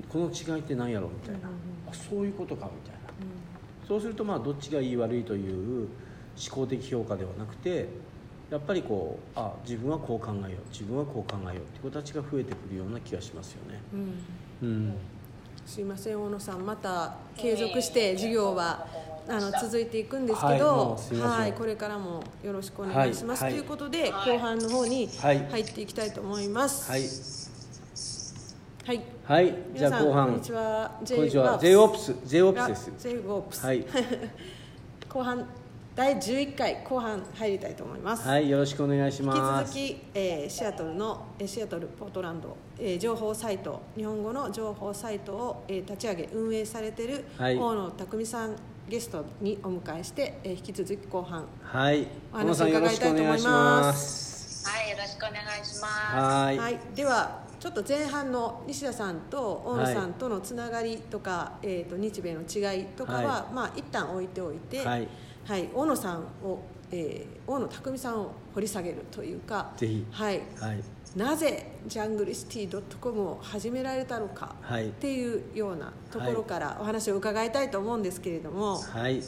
Speaker 1: この違いって何やろみたいな、あそういうことかみたいな、そうするとまあどっちがいい悪いという思考的評価ではなくてやっぱりこうあ自分はこう考えよう自分はこう考えようっていう子たちが増えてくるような気がしますよね。
Speaker 2: うん。
Speaker 1: うん。
Speaker 2: すいません大野さん。また継続して授業はあの続いていくんですけどはいこれからもよろしくお願いします、
Speaker 1: はい
Speaker 2: ということで後半の方に
Speaker 1: はい。
Speaker 2: 入っていきたいと思います。
Speaker 1: はい、
Speaker 2: はい。
Speaker 1: はい、じゃあ後半。
Speaker 2: こんにちは。
Speaker 1: こんにちは。J オプス J オプスです。
Speaker 2: J オプス
Speaker 1: はい。
Speaker 2: 後半第11回後半入りたいと思います、
Speaker 1: はいよろしくお願いし
Speaker 2: 引き
Speaker 1: ます
Speaker 2: 続き、えーシアトルのえーシアトルポートランド、えー情報サイト日本語の情報サイトを、えー立ち上げ運営されている
Speaker 1: はい。
Speaker 2: 大野匠さんゲストにお迎えして、えー引き続き後半
Speaker 1: はい。
Speaker 2: お話を伺
Speaker 1: さんよろしく
Speaker 2: いたいと思い
Speaker 1: お願いし
Speaker 2: ま
Speaker 1: ます。
Speaker 3: はいよろしくお願いします。
Speaker 1: はい。
Speaker 2: はい、ではちょっと前半の西田さんと大野さんとのつながりとか、えー、と日米の違いとかは、
Speaker 1: は
Speaker 2: まあ一旦置いておいて、
Speaker 1: はい
Speaker 2: はい、大野さんを、えー大野匠さんを掘り下げるというか
Speaker 1: ぜひ。
Speaker 2: はい、
Speaker 1: はい。
Speaker 2: なぜジャングルシティ .com を始められたのか
Speaker 1: はい。
Speaker 2: っていうようなところからお話を伺いたいと思うんですけれども、
Speaker 1: はい。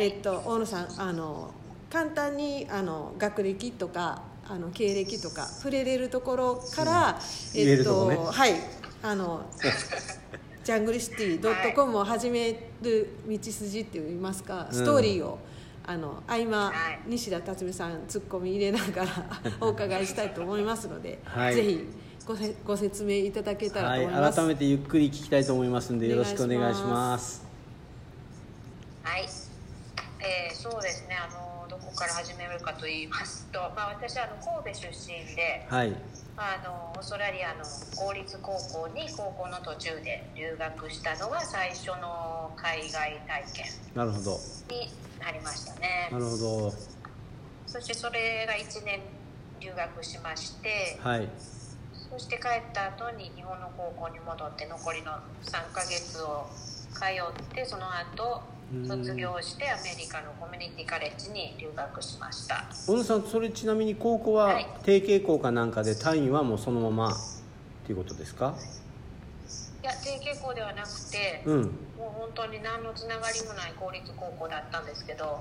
Speaker 2: えっと大野さんあの簡単にあの学歴とかあの経歴とか触れれるところから、
Speaker 1: 言えるとこね。
Speaker 2: はい。あの ジャングルシティ .com を始める道筋っていいますか、ストーリーをあの合間、
Speaker 3: はい。
Speaker 2: 西田辰巳さんツッコミ入れながら お伺いしたいと思いますので、
Speaker 1: はい。
Speaker 2: ぜひごせご説明いただけたら
Speaker 1: はい
Speaker 2: と思います、
Speaker 1: 改めてゆっくり聞きたいと思いますんでよろしくお願いします。
Speaker 3: はい、えーそうですね。あのどこから始めるかと言いますと、まあ、私あの神戸出身で
Speaker 1: はい
Speaker 3: あのオーストラリアの公立高校に高校の途中で留学したのが最初の海外体験
Speaker 1: なるほど。
Speaker 3: になりましたね。
Speaker 1: なるほど。
Speaker 3: そしてそれが1年留学しまして
Speaker 1: はい。
Speaker 3: そして帰った後に日本の高校に戻って残りの3ヶ月を通ってその後
Speaker 1: うん
Speaker 3: 卒業してアメリカのコミュニティカレッジに留学しました。
Speaker 1: 小野さんそれちなみに高校は
Speaker 3: はい。
Speaker 1: 定型校かなんかで単位はもうそのままっていうことですか？
Speaker 3: いや定型校ではなくて
Speaker 1: うん。
Speaker 3: もう本当に何のつながりもない公立高校だったんですけど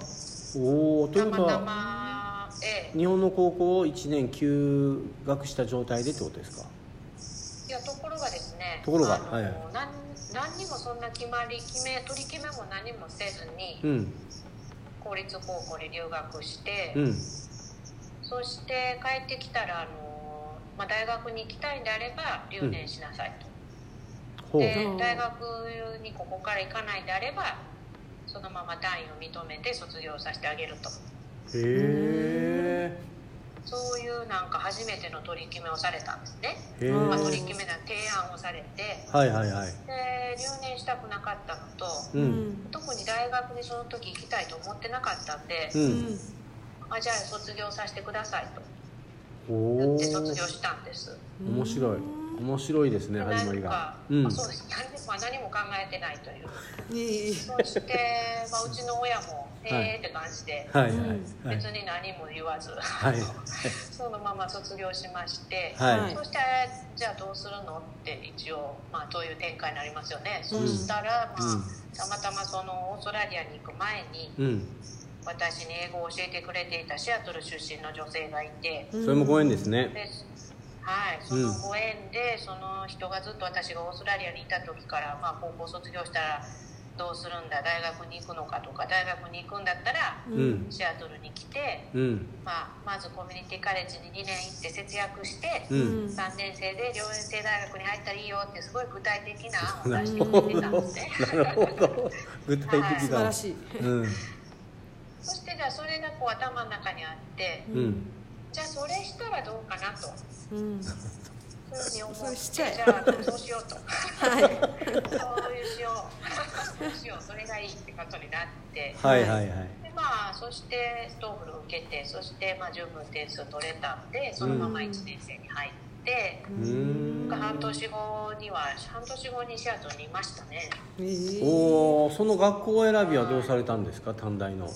Speaker 1: おおということ
Speaker 3: たまた
Speaker 1: は
Speaker 3: まええ
Speaker 1: 日本の高校を1年休学した状態でってことですか？
Speaker 3: いやところがですね
Speaker 1: ところがはいはい。
Speaker 3: なん何にもそんな決まり決め取り決めも何もせずに
Speaker 1: うん。
Speaker 3: 公立高校に留学して、
Speaker 1: うん。
Speaker 3: そして帰ってきたらあの、まあ、大学に行きたいんであれば留年しなさいと、
Speaker 1: ほう。
Speaker 2: うん
Speaker 3: で大学にここから行かないんであればそのまま単位を認めて卒業させてあげると。
Speaker 1: へえ
Speaker 3: そういうなんか初めての取り決めをされたんですね、まあ、取り決めな提案をされて。
Speaker 1: はいはいはい。
Speaker 3: で留年したくなかったのと
Speaker 1: う
Speaker 2: うん。
Speaker 1: ん
Speaker 3: 特に大学にその時行きたいと思ってなかったんで、
Speaker 1: う
Speaker 2: うん。ん
Speaker 3: あじゃあ卒業させてくださいと。
Speaker 1: おお
Speaker 3: 言って卒業したんです。
Speaker 1: 面白い。面白いですね
Speaker 3: で
Speaker 1: 始まりが。
Speaker 3: 何か、
Speaker 1: うん。
Speaker 3: あそうです。何も,、まあ、何も考えてないという。そして、まあ、うちの親も「え」って感じで、
Speaker 1: はいはい
Speaker 2: うん
Speaker 1: はい。
Speaker 3: 別に何も言わず、
Speaker 1: はい。
Speaker 3: そのまま卒業しまして、
Speaker 1: はい。
Speaker 3: そしてじゃあどうするの？って一応、まあ、どういう展開になりますよね、
Speaker 2: うん。
Speaker 3: そしたら、まあ
Speaker 1: うん。
Speaker 3: たまたまそのオーストラリアに行く前に
Speaker 1: うん。
Speaker 3: 私に英語を教えてくれていたシアトル出身の女性がいて、
Speaker 1: それもご縁ですね。
Speaker 3: ではい、そのご縁で、その人がずっと私がオーストラリアにいた時から、まあ、高校卒業したらどうするんだ？大学に行くのかとか大学に行くんだったら
Speaker 1: う
Speaker 2: うん。
Speaker 1: ん
Speaker 3: シアトルに来て、
Speaker 1: うん。
Speaker 3: まあ、まずコミュニティカレッジに2年行って節約して、
Speaker 1: う
Speaker 2: うん。
Speaker 1: ん
Speaker 3: 3年生で両園生大学に入ったらいいよってすごい具体的な案を出してくれてたんで。すね。
Speaker 1: なるほど。具体的
Speaker 2: 素晴
Speaker 1: だ
Speaker 2: らしい。
Speaker 1: うん。
Speaker 3: そしてじゃあそれがこう頭の中にあって
Speaker 1: うん。
Speaker 3: じゃあそれしたらどうかなと ふうに思ってじゃあそうしようと。
Speaker 2: はい。
Speaker 3: そういうしよう、そうしよう、それがいいってことになって、
Speaker 1: はいはいはい。
Speaker 3: でまあ、そして TOEFL を受けて、そしてまあ十分点数取れたんで、そのまま1年生に入って、
Speaker 1: うーん
Speaker 3: 半年後には、半年後にシアトルにいましたね。
Speaker 2: えー。
Speaker 1: おおその学校選びはどうされたんですか？短大の。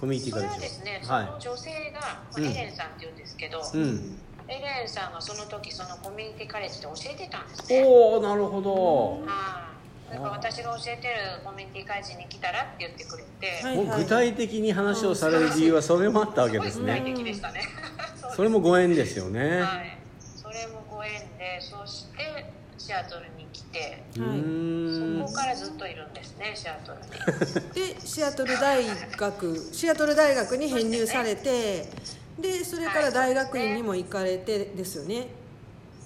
Speaker 1: コミュニティ
Speaker 3: それ
Speaker 1: カレッジ
Speaker 3: はですね、そ
Speaker 1: は
Speaker 3: の女性が、まあ
Speaker 1: うん。
Speaker 3: エレンさんっていうんですけど、
Speaker 1: いうん
Speaker 3: エレンさんがその時そのコミュニティカレッジで教えてたんですね。
Speaker 1: おおなるほど。
Speaker 3: はい。だから私が教えてるコミュニティカレッジに来たらって言ってくれて、
Speaker 2: はい
Speaker 1: もう具体的に話をされる理由はそれもあったわけです
Speaker 3: すごい。具体
Speaker 1: ね
Speaker 3: 的でしたね。そ
Speaker 1: れもご縁ですよね。
Speaker 3: はい、それもご縁でそしてシアトルに来て。
Speaker 1: うーん
Speaker 3: そこからずっといるんですねシアトルに。
Speaker 2: でシアトル大学シアトル大学に編入されてでそれから大学院にも行かれてですよね。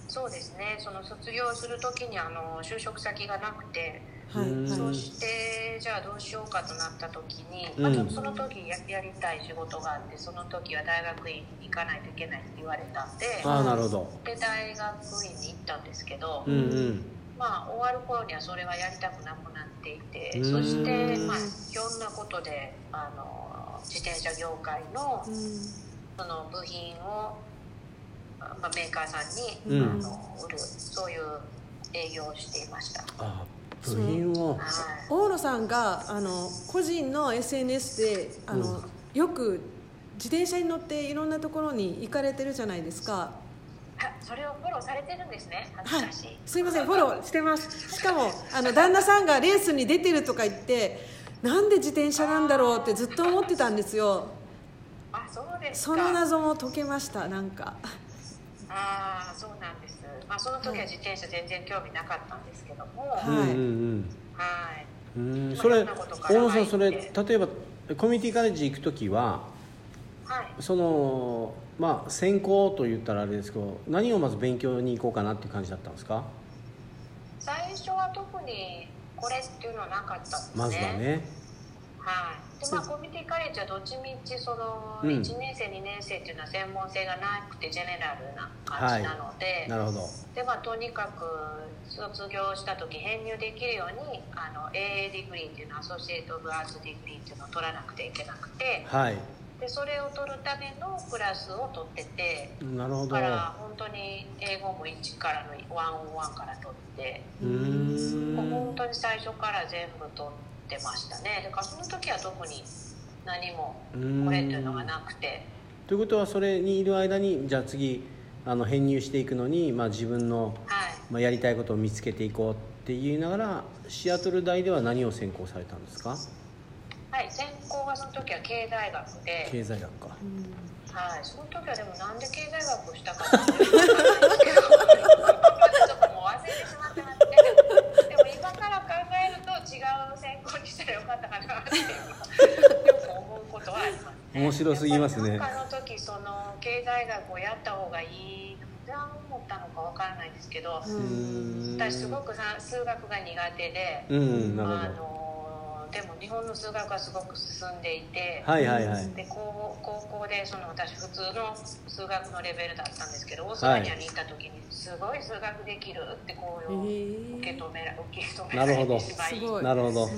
Speaker 3: そうですね。その卒業する時にあの就職先がなくて、
Speaker 2: はい
Speaker 3: そしてじゃあどうしようかとなった時に、
Speaker 1: うん。
Speaker 3: まあ、ちょっとその時ややりたい仕事があってその時は大学院に行かないといけないって言われたんで。
Speaker 1: ああなるほど。
Speaker 3: で大学院に行ったんですけど、
Speaker 1: うんうん。
Speaker 3: まあ、終わる頃にはそれはやりたくなくなっていて
Speaker 1: うん。
Speaker 3: そして、まあ、ひょんなことであの自転車業界の
Speaker 2: うん
Speaker 3: その部品を、あまあ、メーカーさんに、
Speaker 1: うん。
Speaker 3: あの売るそういう営業をしていました。
Speaker 1: あ部品を。
Speaker 3: はい。
Speaker 2: 大野さんがあの個人の SNS であの、よく自転車に乗っていろんなところに行かれてるじゃないですか。
Speaker 3: あそれをフォローされてるんですね恥ず
Speaker 2: はい。
Speaker 3: かしい、
Speaker 2: すいませんフォローしてます。しかもあの旦那さんがレースに出てるとか言ってなんで自転車なんだろうってずっと思ってたんですよ
Speaker 3: あそうですか。
Speaker 2: その謎も解けましたなんか。
Speaker 3: ああそうなんです、まあ、その時は自転車全然興味なかったんですけども、
Speaker 2: はい。
Speaker 1: うんうん
Speaker 3: はい
Speaker 1: うんうん。それ大野さんそれ例えばコミュニティカレッジ行く時は
Speaker 3: はい。
Speaker 1: そのまあ専攻と言ったらあれですけど何をまず勉強に行こうかなっていう感じだったんですか？
Speaker 3: 最初は特にこれっていうのはなかったんですね。
Speaker 1: まずはね
Speaker 3: はい。でまあコミュニティカレッジはどっちみちその
Speaker 1: うん。
Speaker 3: 1年生2年生っていうのは専門性がなくてジェネラルな感じなので、
Speaker 1: なるほど。
Speaker 3: でまあ、とにかく卒業した時編入できるようにあの AA ディグリーっていうの Associate of Arts degree っていうのを取らなくてはいけなくて
Speaker 1: はい。
Speaker 3: でそれを取るためのクラスを取ってて
Speaker 1: なるほど。
Speaker 3: だから本当に英語も1からの one o one から取って
Speaker 1: うーん。
Speaker 3: 本当に最初から全部取ってましたね。だからその時は特に何もこれっていうのがなくて。
Speaker 1: ということはそれにいる間にじゃあ次あの編入していくのに、まあ、自分の、
Speaker 3: はい。
Speaker 1: まあ、やりたいことを見つけていこうって言いながらシアトル大では何を専攻されたんですか？
Speaker 3: はい専攻はその時は経済学で。
Speaker 1: 経済学か。
Speaker 3: はい、その時はでもなんで経済学をしたかっていまだちょっともう忘れてしまってましてでも今から考えると違う専攻にしたらよかったかなっていうのはよく思うことはありますね
Speaker 1: 面白すぎますね。
Speaker 3: やっぱりなんかあの時その経済学をやった方がいい何思ったのか分からないですけど、私すごくさ数学が苦手で、
Speaker 1: うん
Speaker 3: あのでも日本の数学はすごく進んでいて、
Speaker 1: はいはいはい。
Speaker 3: で高高校でその私普通の数学のレベルだったんですけどオーストラリアに行った時にすごい数学できるってこうい。う受け止めら受け止められてしまい
Speaker 2: すごい。
Speaker 1: なるほど。
Speaker 3: はい、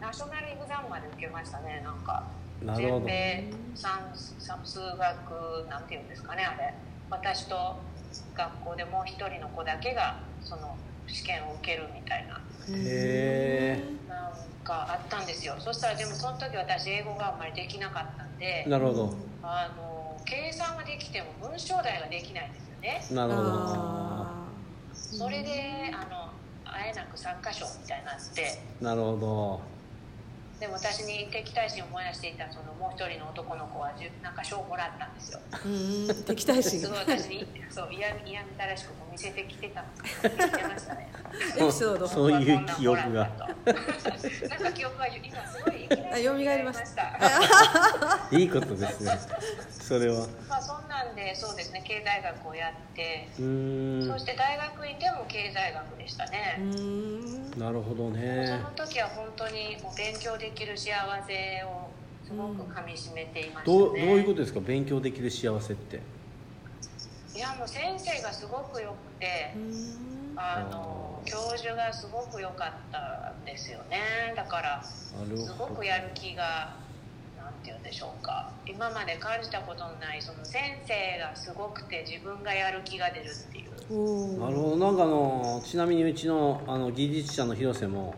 Speaker 3: ナショナルエグザムまで受けましたねなんか。
Speaker 1: なるほど。
Speaker 3: 全米算算数学なんていうんですかねあれ。私と学校でもう一人の子だけがその試験を受けるみたいな
Speaker 1: へ
Speaker 3: なんかあったんですよ。そしたらでもその時私英語があんまりできなかったんで
Speaker 1: えなるほど。
Speaker 3: あの計算はできても文章題ができないんですよね。
Speaker 1: なるほど。
Speaker 2: あ
Speaker 3: それであのあえなく参加賞みたいになって。
Speaker 1: なるほど
Speaker 3: でも私に敵対心を燃やしていたそのもう一人の男の子はじゅなんか賞をもらったんですよ。
Speaker 2: ーうん敵対心。
Speaker 3: すごい私にそう嫌み嫌みたらしくも見せてきてたの。かな言ってましたね。
Speaker 2: エピソード。
Speaker 1: そういう記憶が。
Speaker 3: なんもらったとなんか記憶が今すごいいきな
Speaker 2: あ
Speaker 3: り
Speaker 2: ました。
Speaker 3: た
Speaker 1: いいことですね。それは。
Speaker 3: まあそんなんでそうですね。経済学をやって
Speaker 1: うーん。
Speaker 3: そして大学院でも経済学でした
Speaker 2: う
Speaker 3: ね、
Speaker 2: ん。
Speaker 1: なるほど
Speaker 3: そ
Speaker 1: ね
Speaker 3: の時は本当にもう勉強できる幸せをすごくかみしめていましたね、
Speaker 1: どうどういうことですか？勉強できる幸せって。
Speaker 3: いやもう先生がすごくよくてあの教授がすごく良かったんですよね。だからすごくやる気がなんて言うんでしょうか。今まで感じたことのないその先生がすごくて自分がやる気が出るっていう。
Speaker 2: お
Speaker 1: なるほど。なんかあのちなみにうちのあの技術者の広瀬も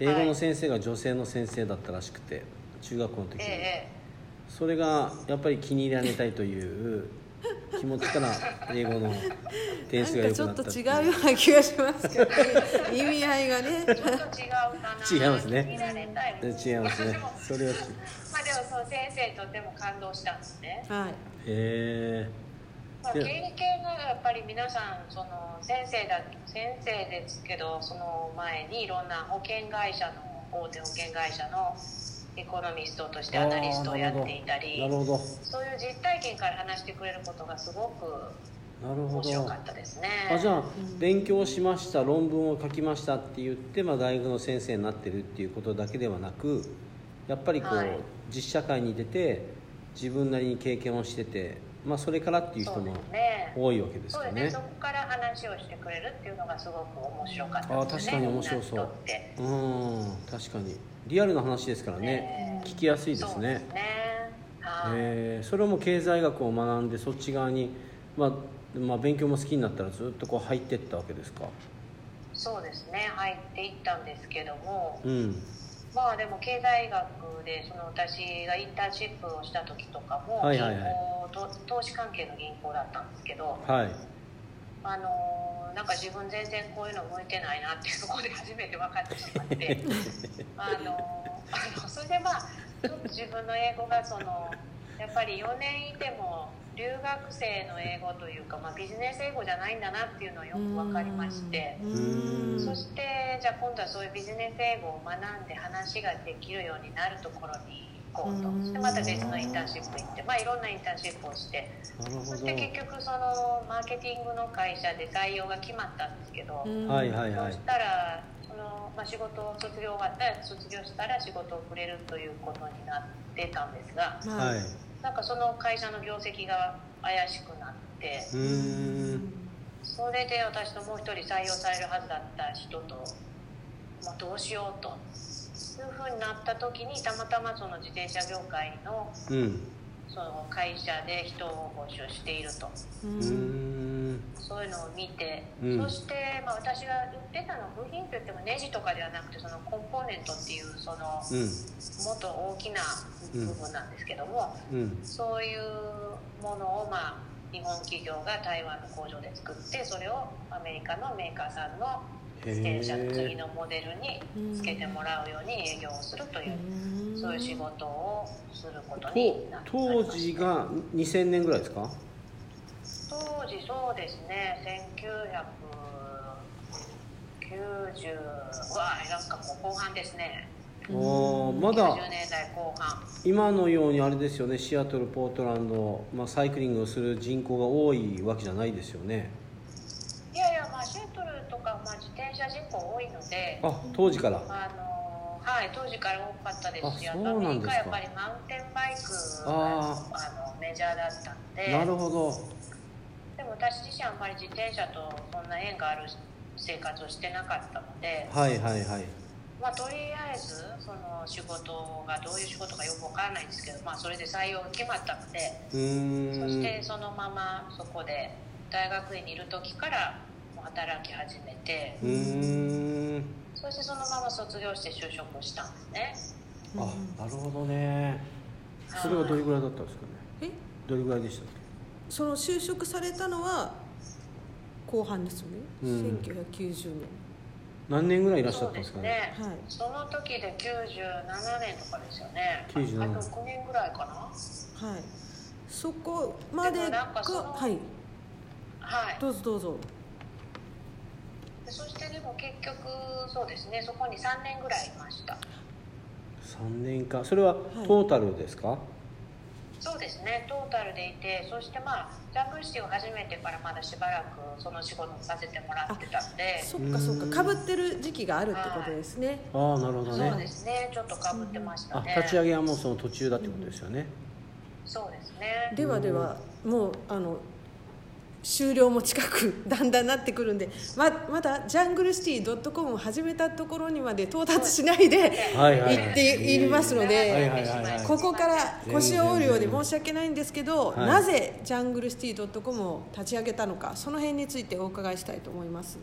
Speaker 1: 英語の先生が女性の先生だったらしくて中学校の時に、
Speaker 3: え
Speaker 1: それがやっぱり気に入られたいという気持ちから英語の点数が
Speaker 2: なんかちょっと
Speaker 1: 良くなったって
Speaker 2: 違うような気がしますけど、ね、意味合いがね。
Speaker 3: えちょっと違うかな
Speaker 1: 違いますね。
Speaker 3: 気に入られたい
Speaker 1: 違いますね。それは
Speaker 3: まあでもそう先生とても感動したんですね。
Speaker 2: はい。
Speaker 1: へえ。
Speaker 3: ま経理系がやっぱり皆さんその先生だ先生ですけどその前にいろんな保険会社の大手保険会社のエコノミストとしてアナリストをやっていたり
Speaker 1: なるほど。
Speaker 3: そういう実体験から話してくれることがすごく
Speaker 1: なるほ
Speaker 3: 面白
Speaker 1: ど
Speaker 3: かったですね。
Speaker 1: あじゃあ勉強しました論文を書きましたって言って、まあ、大学の先生になってるっていうことだけではなくやっぱりこう、
Speaker 3: はい。
Speaker 1: 実社会に出て自分なりに経験をしてて、まあ、それからっていう人も多いわけです
Speaker 3: そう
Speaker 1: かね
Speaker 3: ですね。そこから話をしてくれるっていうのがすごく面白かったですね。
Speaker 1: あ確かに面白そう。うん確かに。リアルな話ですからね。
Speaker 3: ね
Speaker 1: 聞きやすいですね。
Speaker 3: ですね。はい、
Speaker 1: えー。それも経済学を学んでそっち側に、まあまあ、勉強も好きになったらずっとこう入っていったわけですか？
Speaker 3: そうですね。入っていったんですけども。
Speaker 1: うん
Speaker 3: まあでも経済学でその私がインターンシップをした時とかも
Speaker 1: はいはいはい。
Speaker 3: 銀行と投資関係の銀行だったんですけど
Speaker 1: はい。
Speaker 3: あのなんか自分全然こういうの向いてないなっていうところで初めて分かってしまって あのあのそれでまあちょっと自分の英語がそのやっぱり4年いても留学生の英語というか、まあ、ビジネス英語じゃないんだなっていうのはよく分かりまして
Speaker 2: うん。
Speaker 3: そしてじゃあ今度はそういうビジネス英語を学んで話ができるようになるところに行こうと。
Speaker 2: うん。
Speaker 3: そしてまた別のインターンシップ行って、まあ、いろんなインターンシップをしてそして結局そのマーケティングの会社で採用が決まったんですけど、
Speaker 1: はいはい
Speaker 3: そしたらその、まあ、仕事を卒業終わったら卒業したら仕事をくれるということになってたんですが
Speaker 1: はい
Speaker 3: なんかその会社の業績が怪しくなってそれで私ともう一人採用されるはずだった人と、まあ、どうしようというふうになった時にたまたまその自転車業界の
Speaker 1: うん。
Speaker 3: その会社で人を募集しているとそういうのを見て、
Speaker 1: うん。
Speaker 3: そして、まあ、私が売ってたのは部品といってもネジとかではなくてそのコンポーネントっていうその
Speaker 1: うん。
Speaker 3: もっと大きな部分なんですけども、
Speaker 1: うん。
Speaker 3: そういうものを、まあ、日本企業が台湾の工場で作ってそれをアメリカのメーカーさんの自転車の次のモデルにつけてもらうように営業をするという、そういう仕事をすることにな
Speaker 1: と当時が2000年ぐらいですか？
Speaker 3: 当時そうですね。1990はなんかもう後半ですね。
Speaker 1: おーまだ
Speaker 3: 90年代後半。
Speaker 1: 今のようにあれですよね。シアトルポートランド、まあ、サイクリングをする人口が多いわけじゃないですよね。
Speaker 3: いやいやまあシアトルとか、まあ、自転車人口多いので
Speaker 1: あ当時から。
Speaker 3: あのはい当時から多かったですし
Speaker 1: あそうなんですか。
Speaker 3: やっぱりマウンテンバイクが
Speaker 1: あ
Speaker 3: あのメジャーだったんで。
Speaker 1: なるほど
Speaker 3: でも私自身あんまり自転車とそんな縁がある生活をしてなかったので、
Speaker 1: はいはいはい。
Speaker 3: まあ、とりあえずその仕事がどういう仕事かよくわからないんですけど、まあ、それで採用が決まったので
Speaker 1: うーん。
Speaker 3: そしてそのままそこで大学院にいる時からもう働き始めて
Speaker 1: うーん。
Speaker 3: そしてそのまま卒業して就職したんですね。
Speaker 1: あなるほどね。それはどれぐらいだったんですかね？
Speaker 2: え？
Speaker 1: どれぐらいでしたっ
Speaker 2: その就職されたのは後半ですよね、
Speaker 1: うん。
Speaker 2: 1990年。
Speaker 1: け何年ぐらいいらっしゃったんですかね？
Speaker 3: すね。
Speaker 2: はい。
Speaker 3: その時で97年とかですよね。
Speaker 1: 97
Speaker 3: あと6年ぐらいかな。
Speaker 2: はい。そこまで
Speaker 3: でも
Speaker 2: が
Speaker 3: なんかその
Speaker 2: はい。
Speaker 3: はい。
Speaker 2: どうぞどうぞ。
Speaker 3: でそしてでも結局そうですね。そこに3年ぐらいいました。
Speaker 1: 3年か。それはトータルですか、
Speaker 3: そうですね。トータルでいてそしてまあジャングルシティを始めてからまだしばらくその仕事をさせてもらってたんで。
Speaker 2: そっかそっか。かぶってる時期があるってことですね。
Speaker 1: ああなるほど
Speaker 3: そうで
Speaker 1: ね
Speaker 3: すね。ちょっとかぶってました
Speaker 1: あ
Speaker 3: ね
Speaker 1: 立ち上げはもうその途中だってことですよね、
Speaker 3: そうですね。
Speaker 2: ではではもうあの終了も近く だんだんなってくるんでままだジャングルシティ .com を始めたところにまで到達しないで
Speaker 1: はいはい
Speaker 2: 行っていますの
Speaker 1: はい
Speaker 2: でここから腰を折るようで申し訳ないんですけど、
Speaker 1: はい。
Speaker 2: なぜジャングルシティ .com を立ち上げたのかその辺についてお伺いしたいと思います。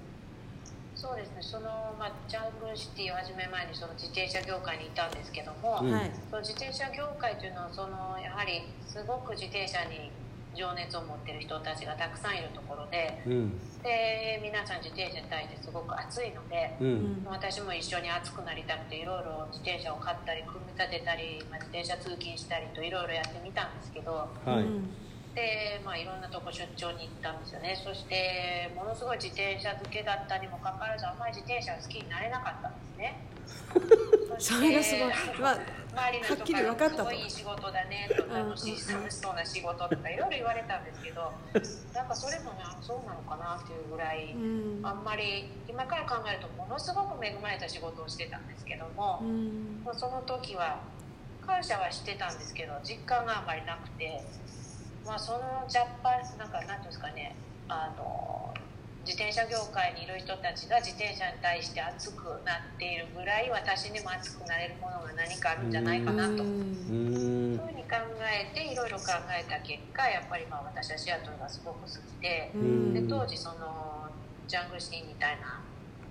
Speaker 3: そうですね。その、まあ、ジャングルシティを始め前にその自転車業界にいたんですけども、
Speaker 1: うん。
Speaker 2: はい。
Speaker 3: その自転車業界というのはそのやはりすごく自転車に情熱を持ってる人たちがたくさんいるところで
Speaker 1: うん。
Speaker 3: で皆さん自転車に対してすごく熱いので、
Speaker 1: うん、
Speaker 2: うん
Speaker 3: 私も一緒に熱くなりたくていろいろ自転車を買ったり組み立てたり、まあ、自転車通勤したりといろいろやってみたんですけど
Speaker 1: はい、
Speaker 2: うん
Speaker 3: で、まあ、いろんなとこ出張に行ったんですよね。そしてものすごい自転車漬けだったにもかかわらずあんまり自転車が好きになれなかったんですね。
Speaker 2: それがすごい。まあはっきり分かった
Speaker 3: いいい仕事だねと楽しい楽しそうな仕事とかいろいろ言われたんですけどなんかそれもなそうなのかなっていうぐらい、
Speaker 2: うん。
Speaker 3: あんまり今から考えるとものすごく恵まれた仕事をしてたんですけども、その時は感謝はしてたんですけど実感があんまりなくて、まあ、そのジャパンなんかなんていうんですかねあの自転車業界にいる人たちが自転車に対して熱くなっているぐらい私にも熱くなれるものが何かあるんじゃないかなと。そういうふうに考えていろいろ考えた結果やっぱりまあ私はシアトルがすごく好きで
Speaker 2: うん。
Speaker 3: で当時そのジャングルシティみたいな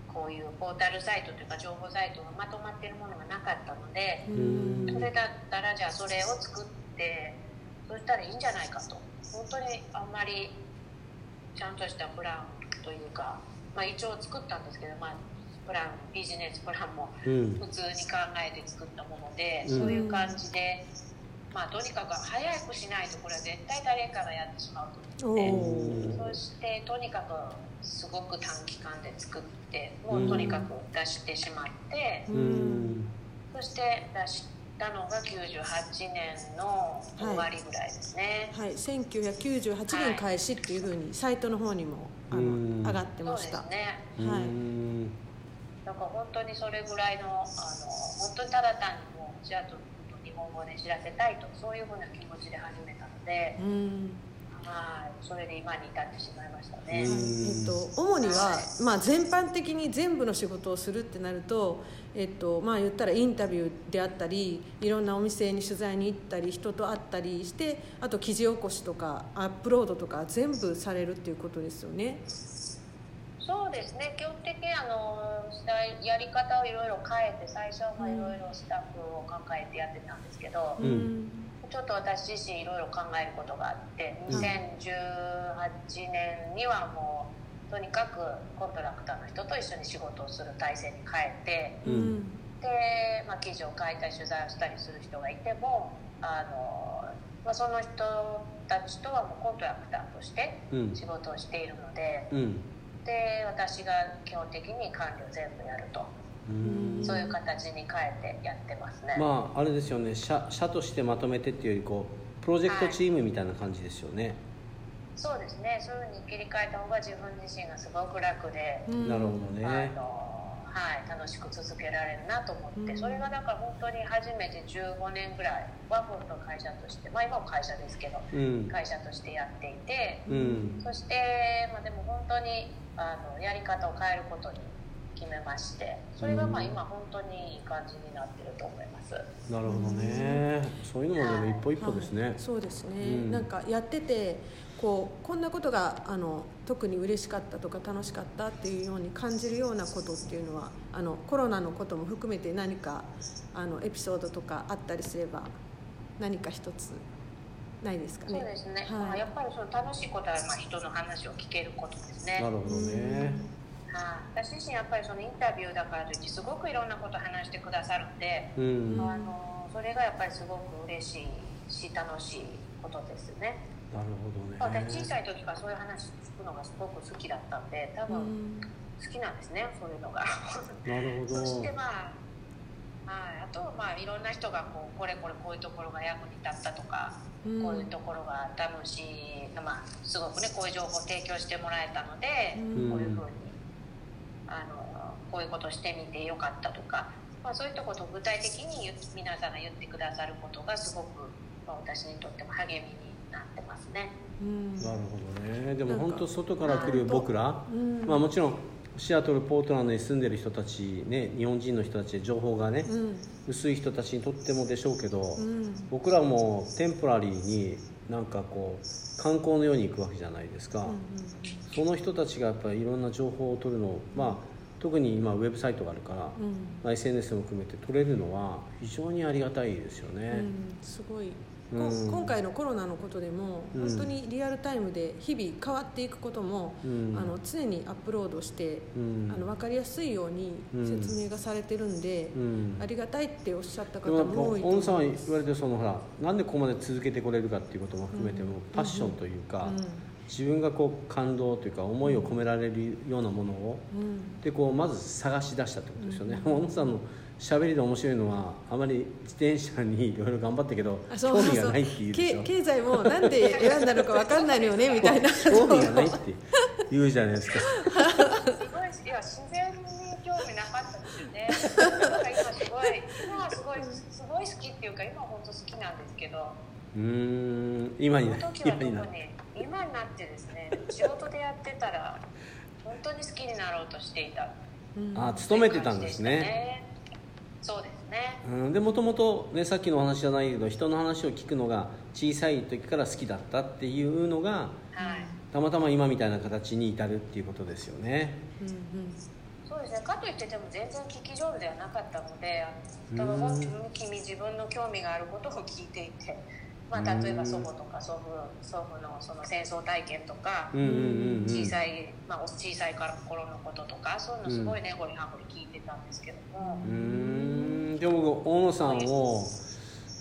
Speaker 3: こういうポータルサイトというか情報サイトがまとまっているものがなかったので
Speaker 2: うん。
Speaker 3: それだったらじゃあそれを作ってそしたらいいんじゃないかと。本当にあんまりちゃんとしたプランというか、まあ、一応作ったんですけど、まあ、プランビジネスプランも
Speaker 1: うん。
Speaker 3: 普通に考えて作ったもので、
Speaker 1: うん。
Speaker 3: そういう感じでまあ、とにかく早くしないとこれは絶対誰かがやってしまうと
Speaker 2: お
Speaker 3: 思って
Speaker 2: お
Speaker 3: そしてとにかくすごく短期間で作ってもうとにかく出してしまって、
Speaker 2: う
Speaker 1: うん。ん
Speaker 3: そして出したのが98年の終わりぐらいですね、
Speaker 2: はい、1998年開始っていうふうにサイトの方にもあの
Speaker 1: うん。
Speaker 2: 上がって
Speaker 3: そうで
Speaker 2: ました
Speaker 3: すね。
Speaker 2: はい。
Speaker 1: うん。
Speaker 3: だから本当にそれぐらいのあの本当にただ単にもうシアトルと日本語で知らせたいとそういうふうな気持ちで始めたので、
Speaker 2: うん
Speaker 3: はい。それで今に至ってしまいました
Speaker 1: う
Speaker 3: ね。
Speaker 2: えっと、主には、まあ、全般的に全部の仕事をするってなると、えっとまあ、言ったらインタビューであったりいろんなお店に取材に行ったり人と会ったりしてあと記事起こしとかアップロードとか全部されるっていうことですよね。
Speaker 3: そうですね。基本的にあのやり方をいろいろ変えて最初はいろいろスタッフを考えてやってたんですけど、
Speaker 1: うん
Speaker 3: ちょっと私自身いろいろ考えることがあって2018年にはもうとにかくコントラクターの人と一緒に仕事をする体制に変えて。
Speaker 1: うん。
Speaker 3: で、まあ、記事を書いたり取材をしたりする人がいてもあの、まあ、その人たちとはもうコントラクターとして
Speaker 1: うん。
Speaker 3: 仕事をしているので
Speaker 1: うん。
Speaker 3: で私が基本的に管理を全部やると。
Speaker 1: うん
Speaker 3: そういう形に変えてやってますね、
Speaker 1: まああれですよね。社社としてまとめてっていうよりこうプロジェクトチームみたいな感じですよね、
Speaker 3: そうですね。そういうふうに切り替えた方が自分自身がすごく楽で、
Speaker 2: うん。
Speaker 1: なるほど
Speaker 3: あ
Speaker 1: ね
Speaker 3: のはい、楽しく続けられるなと思って、
Speaker 2: うん。
Speaker 3: それがだから本当に初めて15年ぐらいワッフルの会社としてまあ今も会社ですけど
Speaker 1: うん。
Speaker 3: 会社としてやっていて
Speaker 1: うん。
Speaker 3: そして、まあ、でも本当にあのやり方を変えることに決めましてそれがまあ
Speaker 1: うん。
Speaker 3: 今本当にいい感じになってると思います。
Speaker 1: なるほどね。そういうのもでも一歩一歩ですね、
Speaker 2: はい。そうですね、
Speaker 1: うん。
Speaker 2: なんかやっててこうこんなことがあの特に嬉しかったとか楽しかったっていうように感じるようなことっていうのはあのコロナのことも含めて何かあのエピソードとかあったりすれば何か一つないですかね。
Speaker 3: そうですね、
Speaker 2: はい。
Speaker 3: まあ、やっぱりその楽しいことはまあ人の話を聞けることですね。
Speaker 1: なるほどね
Speaker 3: はい、私自身やっぱりそのインタビューだからといってすごくいろんなこと話してくださるんで、
Speaker 1: うん。な
Speaker 3: あのそれがやっぱりすごく嬉しいし楽しいことですね、
Speaker 1: るほどね。
Speaker 3: 私小さい時からそういう話聞くのがすごく好きだったんで多
Speaker 2: う
Speaker 3: 分
Speaker 2: ん。
Speaker 3: 好きなんですねそういうのが。
Speaker 1: なるほど。
Speaker 3: そしてまあはい、あとまあいろんな人がこうこれこれこういうところが役に立ったとか、
Speaker 2: うん。
Speaker 3: こういうところが楽しい、まあ、すごくねこういう情報を提供してもらえたので、
Speaker 2: うん。
Speaker 3: こういうふうにこういうことしてみてよかったとか、まあ、そういったことを具体的に皆さんが言ってくださることがすごく、まあ、私にとっても励みになってますね。
Speaker 2: うん。
Speaker 1: なるほどね。でも本当外から来る僕ら、
Speaker 2: うん。
Speaker 1: まあもちろんシアトルポートランドに住んでる人たちね日本人の人たちで情報がね、
Speaker 2: うん。
Speaker 1: 薄い人たちにとってもでしょうけど、
Speaker 2: うん。
Speaker 1: 僕らもテンポラリーになんかこう観光のように行くわけじゃないですか、その人たちがやっぱりいろんな情報を取るのをまあ特に今ウェブサイトがあるから、
Speaker 2: うん。
Speaker 1: まあ、SNS も含めて取れるのは非常にありがたいですよね、
Speaker 2: うんすごい、今回のコロナのことでも
Speaker 1: うん。
Speaker 2: 本当にリアルタイムで日々変わっていくことも、
Speaker 1: うん。
Speaker 2: あの常にアップロードして、
Speaker 1: うん。
Speaker 2: あの分かりやすいように説明がされてるんで、
Speaker 1: うん。
Speaker 2: ありがたいっておっしゃった方
Speaker 1: でも
Speaker 2: 多いと
Speaker 1: 小野さんはい
Speaker 2: 思ます。
Speaker 1: 言われてそのほらなんでここまで続けてこれるかっていうことも含めても、
Speaker 2: うん
Speaker 1: パッションというか、
Speaker 2: うん
Speaker 1: 自分がこう感動というか思いを込められるようなものを、
Speaker 2: うん。
Speaker 1: でこうまず探し出したってことですよね、小野さんの喋りで面白いのはあまり自転車にいろいろ頑張ったけど興味がないっていうでしょ？
Speaker 2: け経済もなんで選んだのか分かんないのよねみたいな。
Speaker 1: 興味がないって言うじゃないですか。
Speaker 3: すごいいや自然に興味なかったですよね。今すごい今はすごいすごい好きっていうか今は本当好きなんですけど。
Speaker 1: うーん今にな今にな
Speaker 3: 特に今になってですね仕事でやってたら本当に好きになろうとしていた。
Speaker 2: うん。
Speaker 1: あ勤めてたんですね。
Speaker 3: ねそうですね。
Speaker 1: うん、でもともとねさっきのお話じゃないけど人の話を聞くのが小さい時から好きだったっていうのが
Speaker 3: はい。
Speaker 1: たまたま今みたいな形に至るっていうことですよね。
Speaker 2: うんうん。
Speaker 3: そうですね。かといってでも全然聞き上手ではなかったので
Speaker 1: うん。
Speaker 3: ただ本当に君自分の興味があることを聞いていて、まあ、例えば祖母とか祖父祖父のその戦争体験とか
Speaker 1: うんうんうんうん。
Speaker 3: 小さい、まあ、お小さい頃のこととかそういうのすごいねごりはごり聞いてたんですけども、
Speaker 1: うーん。でも僕大野さんを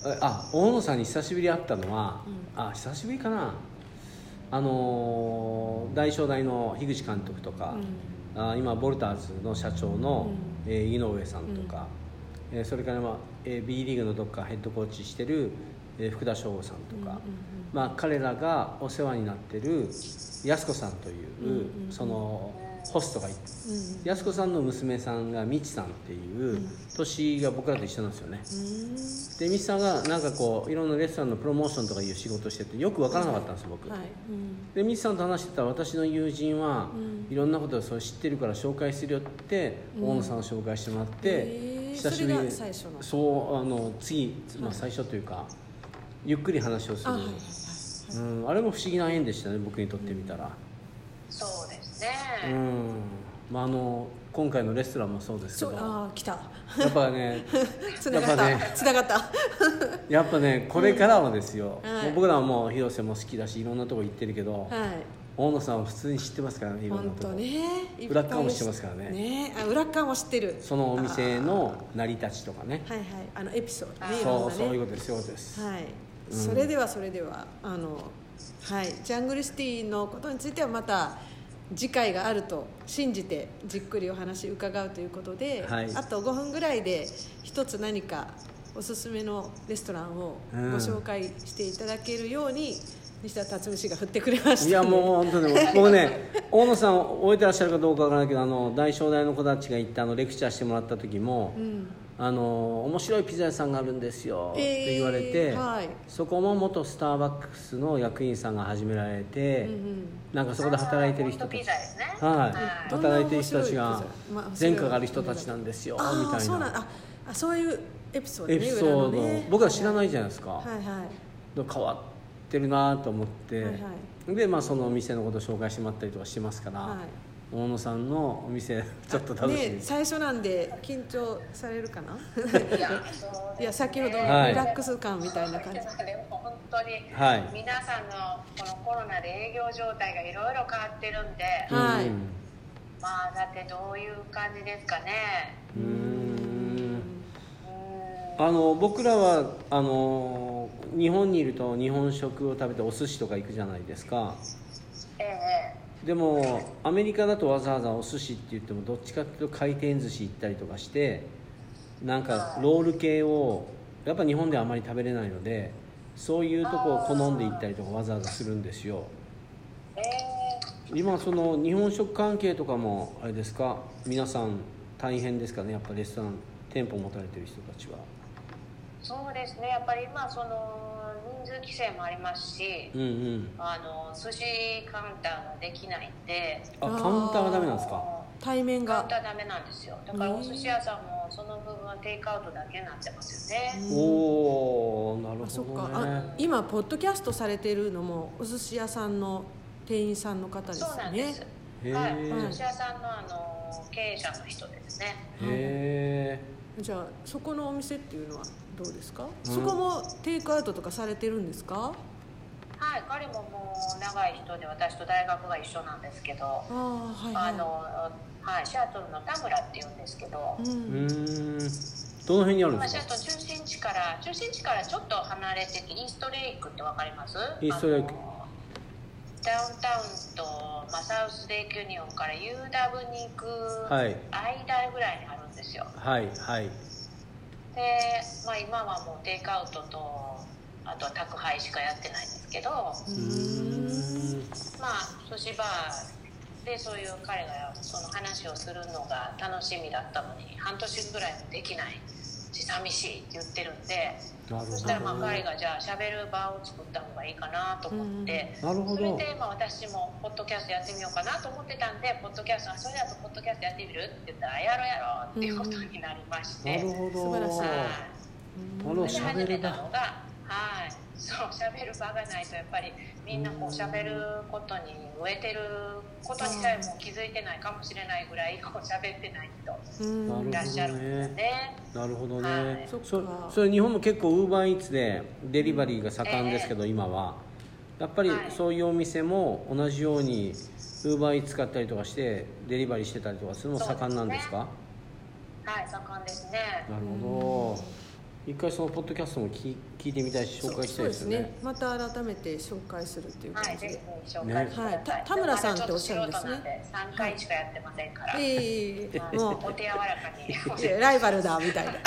Speaker 1: えあ大野さんに久しぶりに会ったのは、あ久しぶりかな。あのー大正大の樋口監督とか、あ今ボルターズの社長の、えー井上さんとか、えーそれから、まあえー B リーグのどっかヘッドコーチしてる、えー福田翔吾さんとか、まあ、彼らがお世話になってる安子さんという、そのホストがいて、安子さんの娘さんがみちさんっていう、年が僕らと一緒なんですよね、でみちさんがなんかこういろんなレストランのプロモーションとかいう仕事しててよく分からなかったんですよ僕、
Speaker 2: はい。うん。
Speaker 1: でミツさんと話してたら私の友人は、いろんなことをそう知ってるから紹介するよって、大野さんを紹介してもらって、久しぶりに
Speaker 2: そ
Speaker 1: うあの次、まあ、最初というかゆっくり話をする。
Speaker 2: あはいはいはい。
Speaker 1: うん、あれも不思議な縁でしたね僕にとってみたら、
Speaker 3: そうですね、
Speaker 1: うん。まあ、あの今回のレストランもそうですけど。
Speaker 2: あー来た。
Speaker 1: やっぱね
Speaker 2: つながった、
Speaker 1: やっぱね
Speaker 2: つながった。
Speaker 1: やっぱねこれからはですよ、
Speaker 2: うん。はい。
Speaker 1: もう僕らはもう広瀬も好きだしいろんなとこ行ってるけど、
Speaker 2: はい。
Speaker 1: 大野さんは普通に知ってますからねいろんなとこ。
Speaker 2: 本当ね。いっぱい。
Speaker 1: 裏っ側も知ってますからね。
Speaker 2: ね。あ裏っ側も知ってる。
Speaker 1: そのお店の成り立ちとかね。
Speaker 2: はいはい。あのエピソードね。
Speaker 1: そう
Speaker 2: なね。
Speaker 1: そういうことですそうです、
Speaker 2: はい、
Speaker 1: うん
Speaker 2: それではそれではあのはいジャングルシティのことについてはまた次回があると信じてじっくりお話伺うということで、
Speaker 1: はい。
Speaker 2: あと5分ぐらいで一つ何かおすすめのレストランを
Speaker 1: うん。
Speaker 2: ご紹介していただけるように西田辰巳氏が振ってくれました。
Speaker 1: いやもう本当に僕ね大野さん覚えてらっしゃるかどうかわからないけどあの大正大の子たちが行ってあのレクチャーしてもらった時も、
Speaker 2: うん
Speaker 1: あの面白いピザ屋さんがあるんですよって言われて、
Speaker 2: えーはい。
Speaker 1: そこも元スターバックスの役員さんが始められて、
Speaker 2: うんうん。
Speaker 1: なんかそこで働いてる人たち
Speaker 3: ピザですね
Speaker 1: はい、働いてる人たちが前科がある人たちなんですよみ
Speaker 2: あ
Speaker 1: たいな。
Speaker 2: あそういうエピソードね
Speaker 1: エピソード、
Speaker 2: ね。
Speaker 1: 僕ら知らないじゃないですか、
Speaker 2: はいはい。
Speaker 1: で変わってるなと思って、
Speaker 2: はいは
Speaker 1: でまあそのお店のことを紹介してもらったりとかしてますから、
Speaker 2: はい
Speaker 1: 大野さんのお店 ちょっと楽しみ。
Speaker 2: ね
Speaker 1: です、
Speaker 2: 最初なんで緊張されるかな？
Speaker 3: いや
Speaker 2: 先ほどのリ
Speaker 1: はい。
Speaker 2: ラックス感みたいな感じ、
Speaker 3: でも本当に
Speaker 1: はい。
Speaker 3: 皆さんのこのコロナで営業状態がいろいろ変わってるんで
Speaker 2: はい。
Speaker 1: うん
Speaker 3: まあだってどういう感じですかね。
Speaker 1: うーん。
Speaker 3: うん。
Speaker 1: あの僕らはあの日本にいると日本食を食べてお寿司とか行くじゃないですか。
Speaker 3: ええ
Speaker 1: でもアメリカだとわざわざお寿司って言ってもどっちかっていうと回転寿司行ったりとかしてなんかロール系をやっぱ日本ではあまり食べれないのでそういうとこを好んで行ったりとかわざわざするんですよ。今その日本食関係とかもあれですか？皆さん大変ですかね？やっぱレストラン店舗持たれてる人たちは。
Speaker 3: そうですね。やっぱり今その人数規制もありますし
Speaker 1: うんうん。
Speaker 3: あの寿司カウンターができないんで。
Speaker 1: あカウンターはダメなんですか？
Speaker 2: 対面が。
Speaker 3: カウンターダメなんですよ。だからお寿司屋さんもその部分はテイクアウトだけになってますよね、
Speaker 1: おおなる
Speaker 2: あそっ
Speaker 1: ほど
Speaker 2: か。あ
Speaker 1: ね
Speaker 2: 今ポッドキャストされてるのもお寿司屋さんの店員さんの方です
Speaker 3: そう
Speaker 2: よね
Speaker 3: なんです、はい、お寿司屋さんのあの経営者の人ですね。
Speaker 1: へ
Speaker 2: じゃあそこのお店っていうのはどうですか、
Speaker 1: うん。
Speaker 2: そこもテイクアウトとかされてるんですか？
Speaker 3: はい彼ももう長い人で私と大学が一緒なんですけど、
Speaker 2: ああはいはい。
Speaker 3: あのはいシアトルの田村っていうんですけど、
Speaker 2: う
Speaker 1: ん。どの辺にあるん
Speaker 3: まあ、
Speaker 1: ですか？
Speaker 3: シアトル中心地から中心地からちょっと離れててイーストレイクってわかります？
Speaker 1: イーストレイク。
Speaker 3: ダウンタウンと、まあ、サウスレイクユニオンから UW に行く
Speaker 1: はい。
Speaker 3: 間ぐらいにあるんですよ。
Speaker 1: はいはい。
Speaker 3: で、まあ、今はもうテイクアウトとあとは宅配しかやってないんですけどまあ寿司バーでそういう彼がその話をするのが楽しみだったのに半年ぐらいもできない。し寂しいって言ってるんでそしたらまあ彼がじゃあ喋る場を作った方がいいかなと思って、
Speaker 1: なるほど。
Speaker 3: それでまあ私もポッドキャストやってみようかなと思ってたんでポッドキャストあそれだとポッドキャストやってみるって言ったらやろうやろうっていうことになりまして、
Speaker 1: なるほど。
Speaker 2: 素晴らしい。
Speaker 3: それで始めたのがはい。そう喋る場がないとやっぱりみんなこう喋ることに植えてることにさえも気づいてないかもしれないぐらいこう喋ってない人いらっしゃるんですね。
Speaker 1: なるほど
Speaker 3: は
Speaker 1: ね
Speaker 3: い。
Speaker 2: そ
Speaker 1: そそれ日本も結構ウーバーイーツでデリバリーが盛んですけど、今は。やっぱり
Speaker 3: はい。
Speaker 1: そういうお店も同じようにウーバーイーツ使ったりとかしてデリバリーしてたりとかするのも盛んなんですか？
Speaker 3: はい盛んですね。
Speaker 1: なるほ一回そのポッドキャストも聞聞いてみたいし紹介したいですよね。
Speaker 2: そうですまた改めて紹介するっていう
Speaker 3: はい、
Speaker 2: 感じで、
Speaker 3: ぜひ紹介してください。
Speaker 2: はい。た田村さんっておっしゃるんですね。
Speaker 3: まだちょっと素人なんで三回しかやってませんから。
Speaker 2: ええ
Speaker 3: はい。
Speaker 2: もう
Speaker 3: お手柔らかに。
Speaker 2: ライバルだみたいな。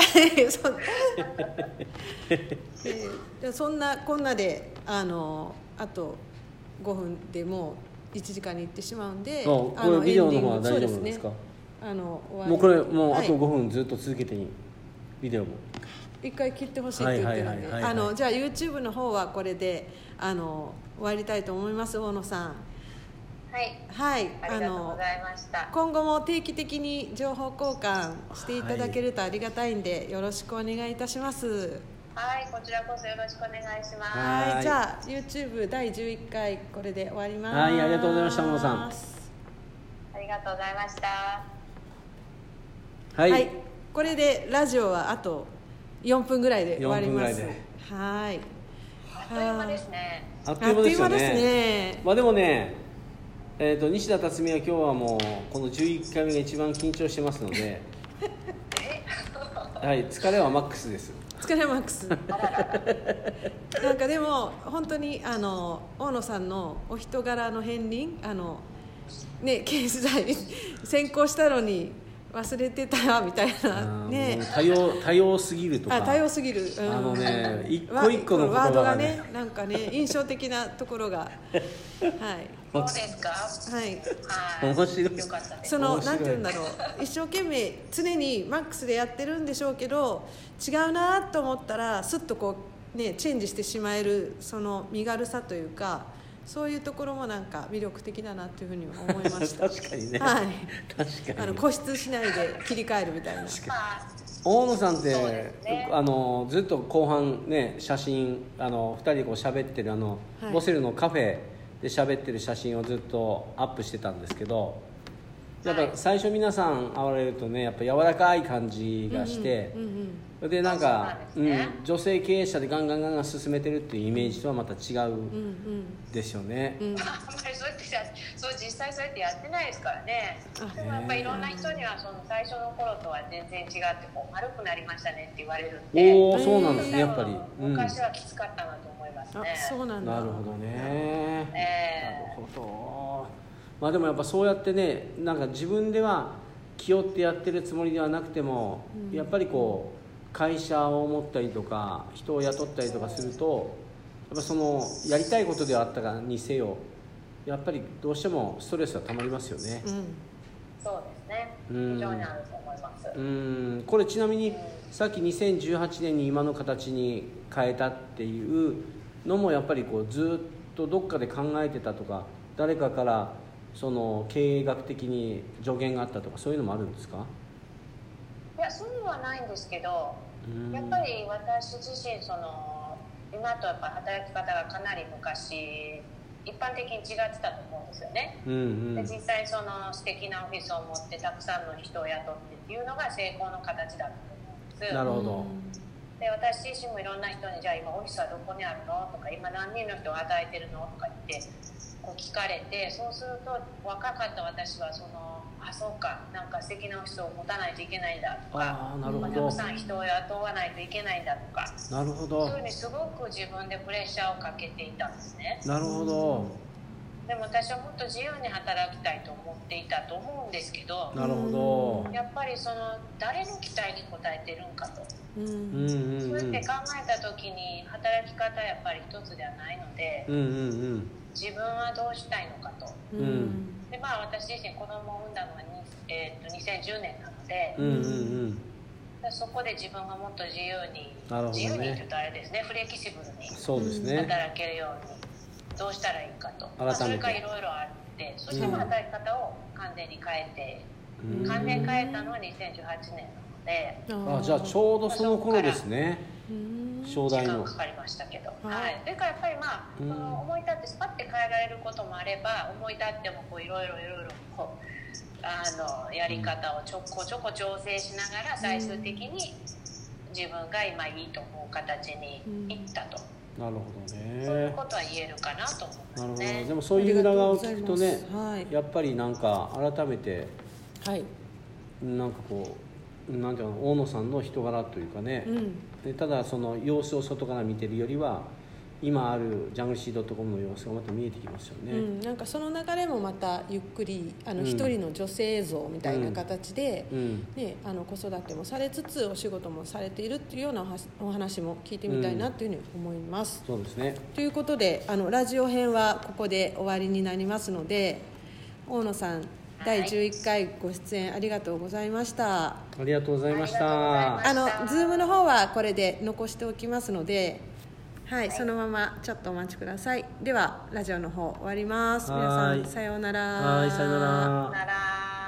Speaker 2: そんえーでそんなこんなであのあと5分でもう1時間に行ってしまうんで
Speaker 1: あこ
Speaker 2: あの
Speaker 1: れビデオの方は大丈夫ですか？
Speaker 2: ね。あの
Speaker 1: もうこれもうあと
Speaker 2: はい。
Speaker 1: 5分ずっと続けていいビデオも
Speaker 2: 一回切ってほしいって言ってるんで。
Speaker 1: はいはいはいはい
Speaker 2: あのじゃあ YouTube の方はこれであの終わりたいと思います大野さん。
Speaker 3: はい、
Speaker 2: はい。
Speaker 3: ありがとうございました。
Speaker 2: 今後も定期的に情報交換していただけるとありがたいんで、よろしくお願いいたします。
Speaker 3: はい、こちらこそよろしくお願いします。
Speaker 1: はい
Speaker 2: はい。じゃあ YouTube 第11回これで終わります。
Speaker 1: はいありがとうございました大野さん。
Speaker 3: ありがとうございました。
Speaker 1: はい、
Speaker 2: はい、これでラジオはあと4分ぐらいで終わります。
Speaker 1: 4分ぐらい
Speaker 2: はい
Speaker 3: あっという間ですね。
Speaker 1: あっという間ですよね。まあでもねえー、と西田辰巳は今日はもうこの11回目が一番緊張してますので、はい、疲れはマックスです。
Speaker 2: 疲れマックス。なんかでも本当にあの大野さんのお人柄の片鱗あのね経済先行したのに忘れてたみたい
Speaker 1: あ
Speaker 2: な
Speaker 1: ー
Speaker 2: ね。
Speaker 1: 多様多様すぎるとか。
Speaker 2: あ多様すぎる、うん。
Speaker 1: あのね 一
Speaker 2: わ
Speaker 1: 個一個の言
Speaker 2: ワード
Speaker 1: 葉がね
Speaker 2: なんかね印象的なところが。はい。
Speaker 3: そうですか？
Speaker 2: はい。
Speaker 3: はい。
Speaker 1: 面白い。
Speaker 3: よかったです。
Speaker 2: そのなんて言うんだろう。一生懸命常にマックスでやってるんでしょうけど違うなと思ったらすっとこうねチェンジしてしまえるその身軽さというかそういうところもなんか魅力的だなというふうに思いました。
Speaker 1: 確かにね、
Speaker 2: はい。
Speaker 1: 確かに。
Speaker 2: あの固執しないで切り替えるみたいな。
Speaker 3: まあ、
Speaker 1: 大野さんって、
Speaker 3: ね。
Speaker 1: あのずっと後半ね写真あの2人でこう喋ってるあの、
Speaker 2: はい。
Speaker 1: ボセルのカフェで喋ってる写真をずっとアップしてたんですけどやっ
Speaker 3: はい。
Speaker 1: ぱ最初皆さん会われるとねやっぱ柔らかい感じがして、
Speaker 2: うんう
Speaker 1: なん
Speaker 3: ですね。
Speaker 1: うん、女性経営者でガンガンガンガン進めてるっていうイメージとはまた違うですよね、
Speaker 2: うん。うん
Speaker 3: あんまりそうやってやそう実際そうやってやってないですからね。
Speaker 2: あ
Speaker 3: でもやっぱりいろんな人にはその最初の頃とは全然違ってこう丸くなりましたねって言われるんで。
Speaker 1: おおそうなんですねやっぱり、
Speaker 3: 昔はきつかったなと思います
Speaker 2: あ
Speaker 3: ね
Speaker 2: そうなんだ。
Speaker 1: ほどね、
Speaker 3: え。
Speaker 1: なるほど。まあでもやっぱそうやってねなんか自分では気負ってやってるつもりではなくても、やっぱりこう会社を持ったりとか人を雇ったりとかするとやっぱそのやりたいことではあったかにせよやっぱりどうしてもストレスはたまりますよね。
Speaker 2: うん。
Speaker 3: そうですね。
Speaker 1: うん。
Speaker 3: 非常にあると思います。
Speaker 1: うん。これちなみにさっき2018年に今の形に変えたっていうのもやっぱりこうずっとどっかで考えてたとか誰かからその経営学的に助言があったとかそういうのもあるんですか？
Speaker 3: いやそういうのはないんですけど
Speaker 1: うん
Speaker 3: やっぱり私自身その今とやっぱ働き方がかなり昔一般的に違ってたと思うんですよね
Speaker 1: うんうん
Speaker 3: で実際その素敵なオフィスを持ってたくさんの人を雇ってっていうのが成功の形だと思うんです
Speaker 1: なるほど
Speaker 3: で私自身もいろんな人に「じゃあ今オフィスはどこにあるの?」とか「今何人の人を与えてるの?」とか言ってこう聞かれてそうすると若かった私はその「あそうか。なんか素敵なオフィスを持たないといけないんだ」とか。
Speaker 1: ああなるほ
Speaker 3: た
Speaker 1: ど
Speaker 3: くさん人を雇わないといけないんだとか。
Speaker 1: なるほ
Speaker 3: そう
Speaker 1: ど
Speaker 3: いうふうにすごく自分でプレッシャーをかけていたんですね。
Speaker 1: なるほど。
Speaker 3: でも私はもっと自由に働きたいと思っていたと思うんですけど
Speaker 1: なるほど。
Speaker 3: やっぱりその誰の期待に応えてるんかと。
Speaker 2: うん。
Speaker 1: うんうんうん。
Speaker 3: そうやって考えた時に働き方はやっぱり一つではないので
Speaker 1: うんうん。
Speaker 3: 自分はどうしたいのかと。
Speaker 2: うん。
Speaker 1: うん
Speaker 3: でまあ私自身子供を産んだのはに、えー、と2010年なので。
Speaker 1: うんうんうん。
Speaker 3: でそこで自分がもっと自由に、
Speaker 1: ね。
Speaker 3: 自由にって言うとあれですねフレキシブルに
Speaker 1: そうですね。
Speaker 3: 働けるようにどうしたらいいかと、まあ、それからいろいろあってそしてまあ働き方を完全に変えて、
Speaker 1: うん。
Speaker 3: 完全に変えたのは2018年なので。
Speaker 1: あじゃあちょうどその頃ですね。
Speaker 2: うん。
Speaker 1: 正代の
Speaker 3: 時間かかりましたけど、
Speaker 2: はい
Speaker 3: はい、それからやっぱりまあ、
Speaker 1: うん。
Speaker 3: その思い立ってスパッて変えられることもあれば思い立ってもこういろいろいろいろこうあのやり方をちょこちょこ調整しながら最終的に自分が今いいと思う形にいったと、
Speaker 1: なるほど
Speaker 3: そういう
Speaker 1: ね
Speaker 3: ことは言えるかなと思います
Speaker 1: なるほど
Speaker 3: ね。
Speaker 1: でもそういう裏側を聞くとね
Speaker 2: はい。
Speaker 1: やっぱりなんか改めて
Speaker 2: はい。
Speaker 1: なんかこうなんていうの大野さんの人柄というかね、
Speaker 2: うん。
Speaker 1: でただその様子を外から見てるよりは今あるジャングルシードットコムの様子がまた見えてきますよね、
Speaker 2: うん、なんかその流れもまたゆっくりあの
Speaker 1: うん。
Speaker 2: 一人の女性像みたいな形で、
Speaker 1: うん。
Speaker 2: ね、あの子育てもされつつお仕事もされているっていうようなお話お話も聞いてみたいなというふうに思います。
Speaker 1: そうですね。
Speaker 2: ということであのラジオ編はここで終わりになりますので大野さん第11回ご出演ありがとうございました。
Speaker 1: ありがとうございました
Speaker 3: す
Speaker 2: あのズームの方はこれで残しておきますので、はい、そのままちょっとお待ちください。ではラジオの方終わります。皆さ
Speaker 1: はい
Speaker 2: んさようなら。
Speaker 1: はいさよなら
Speaker 3: なら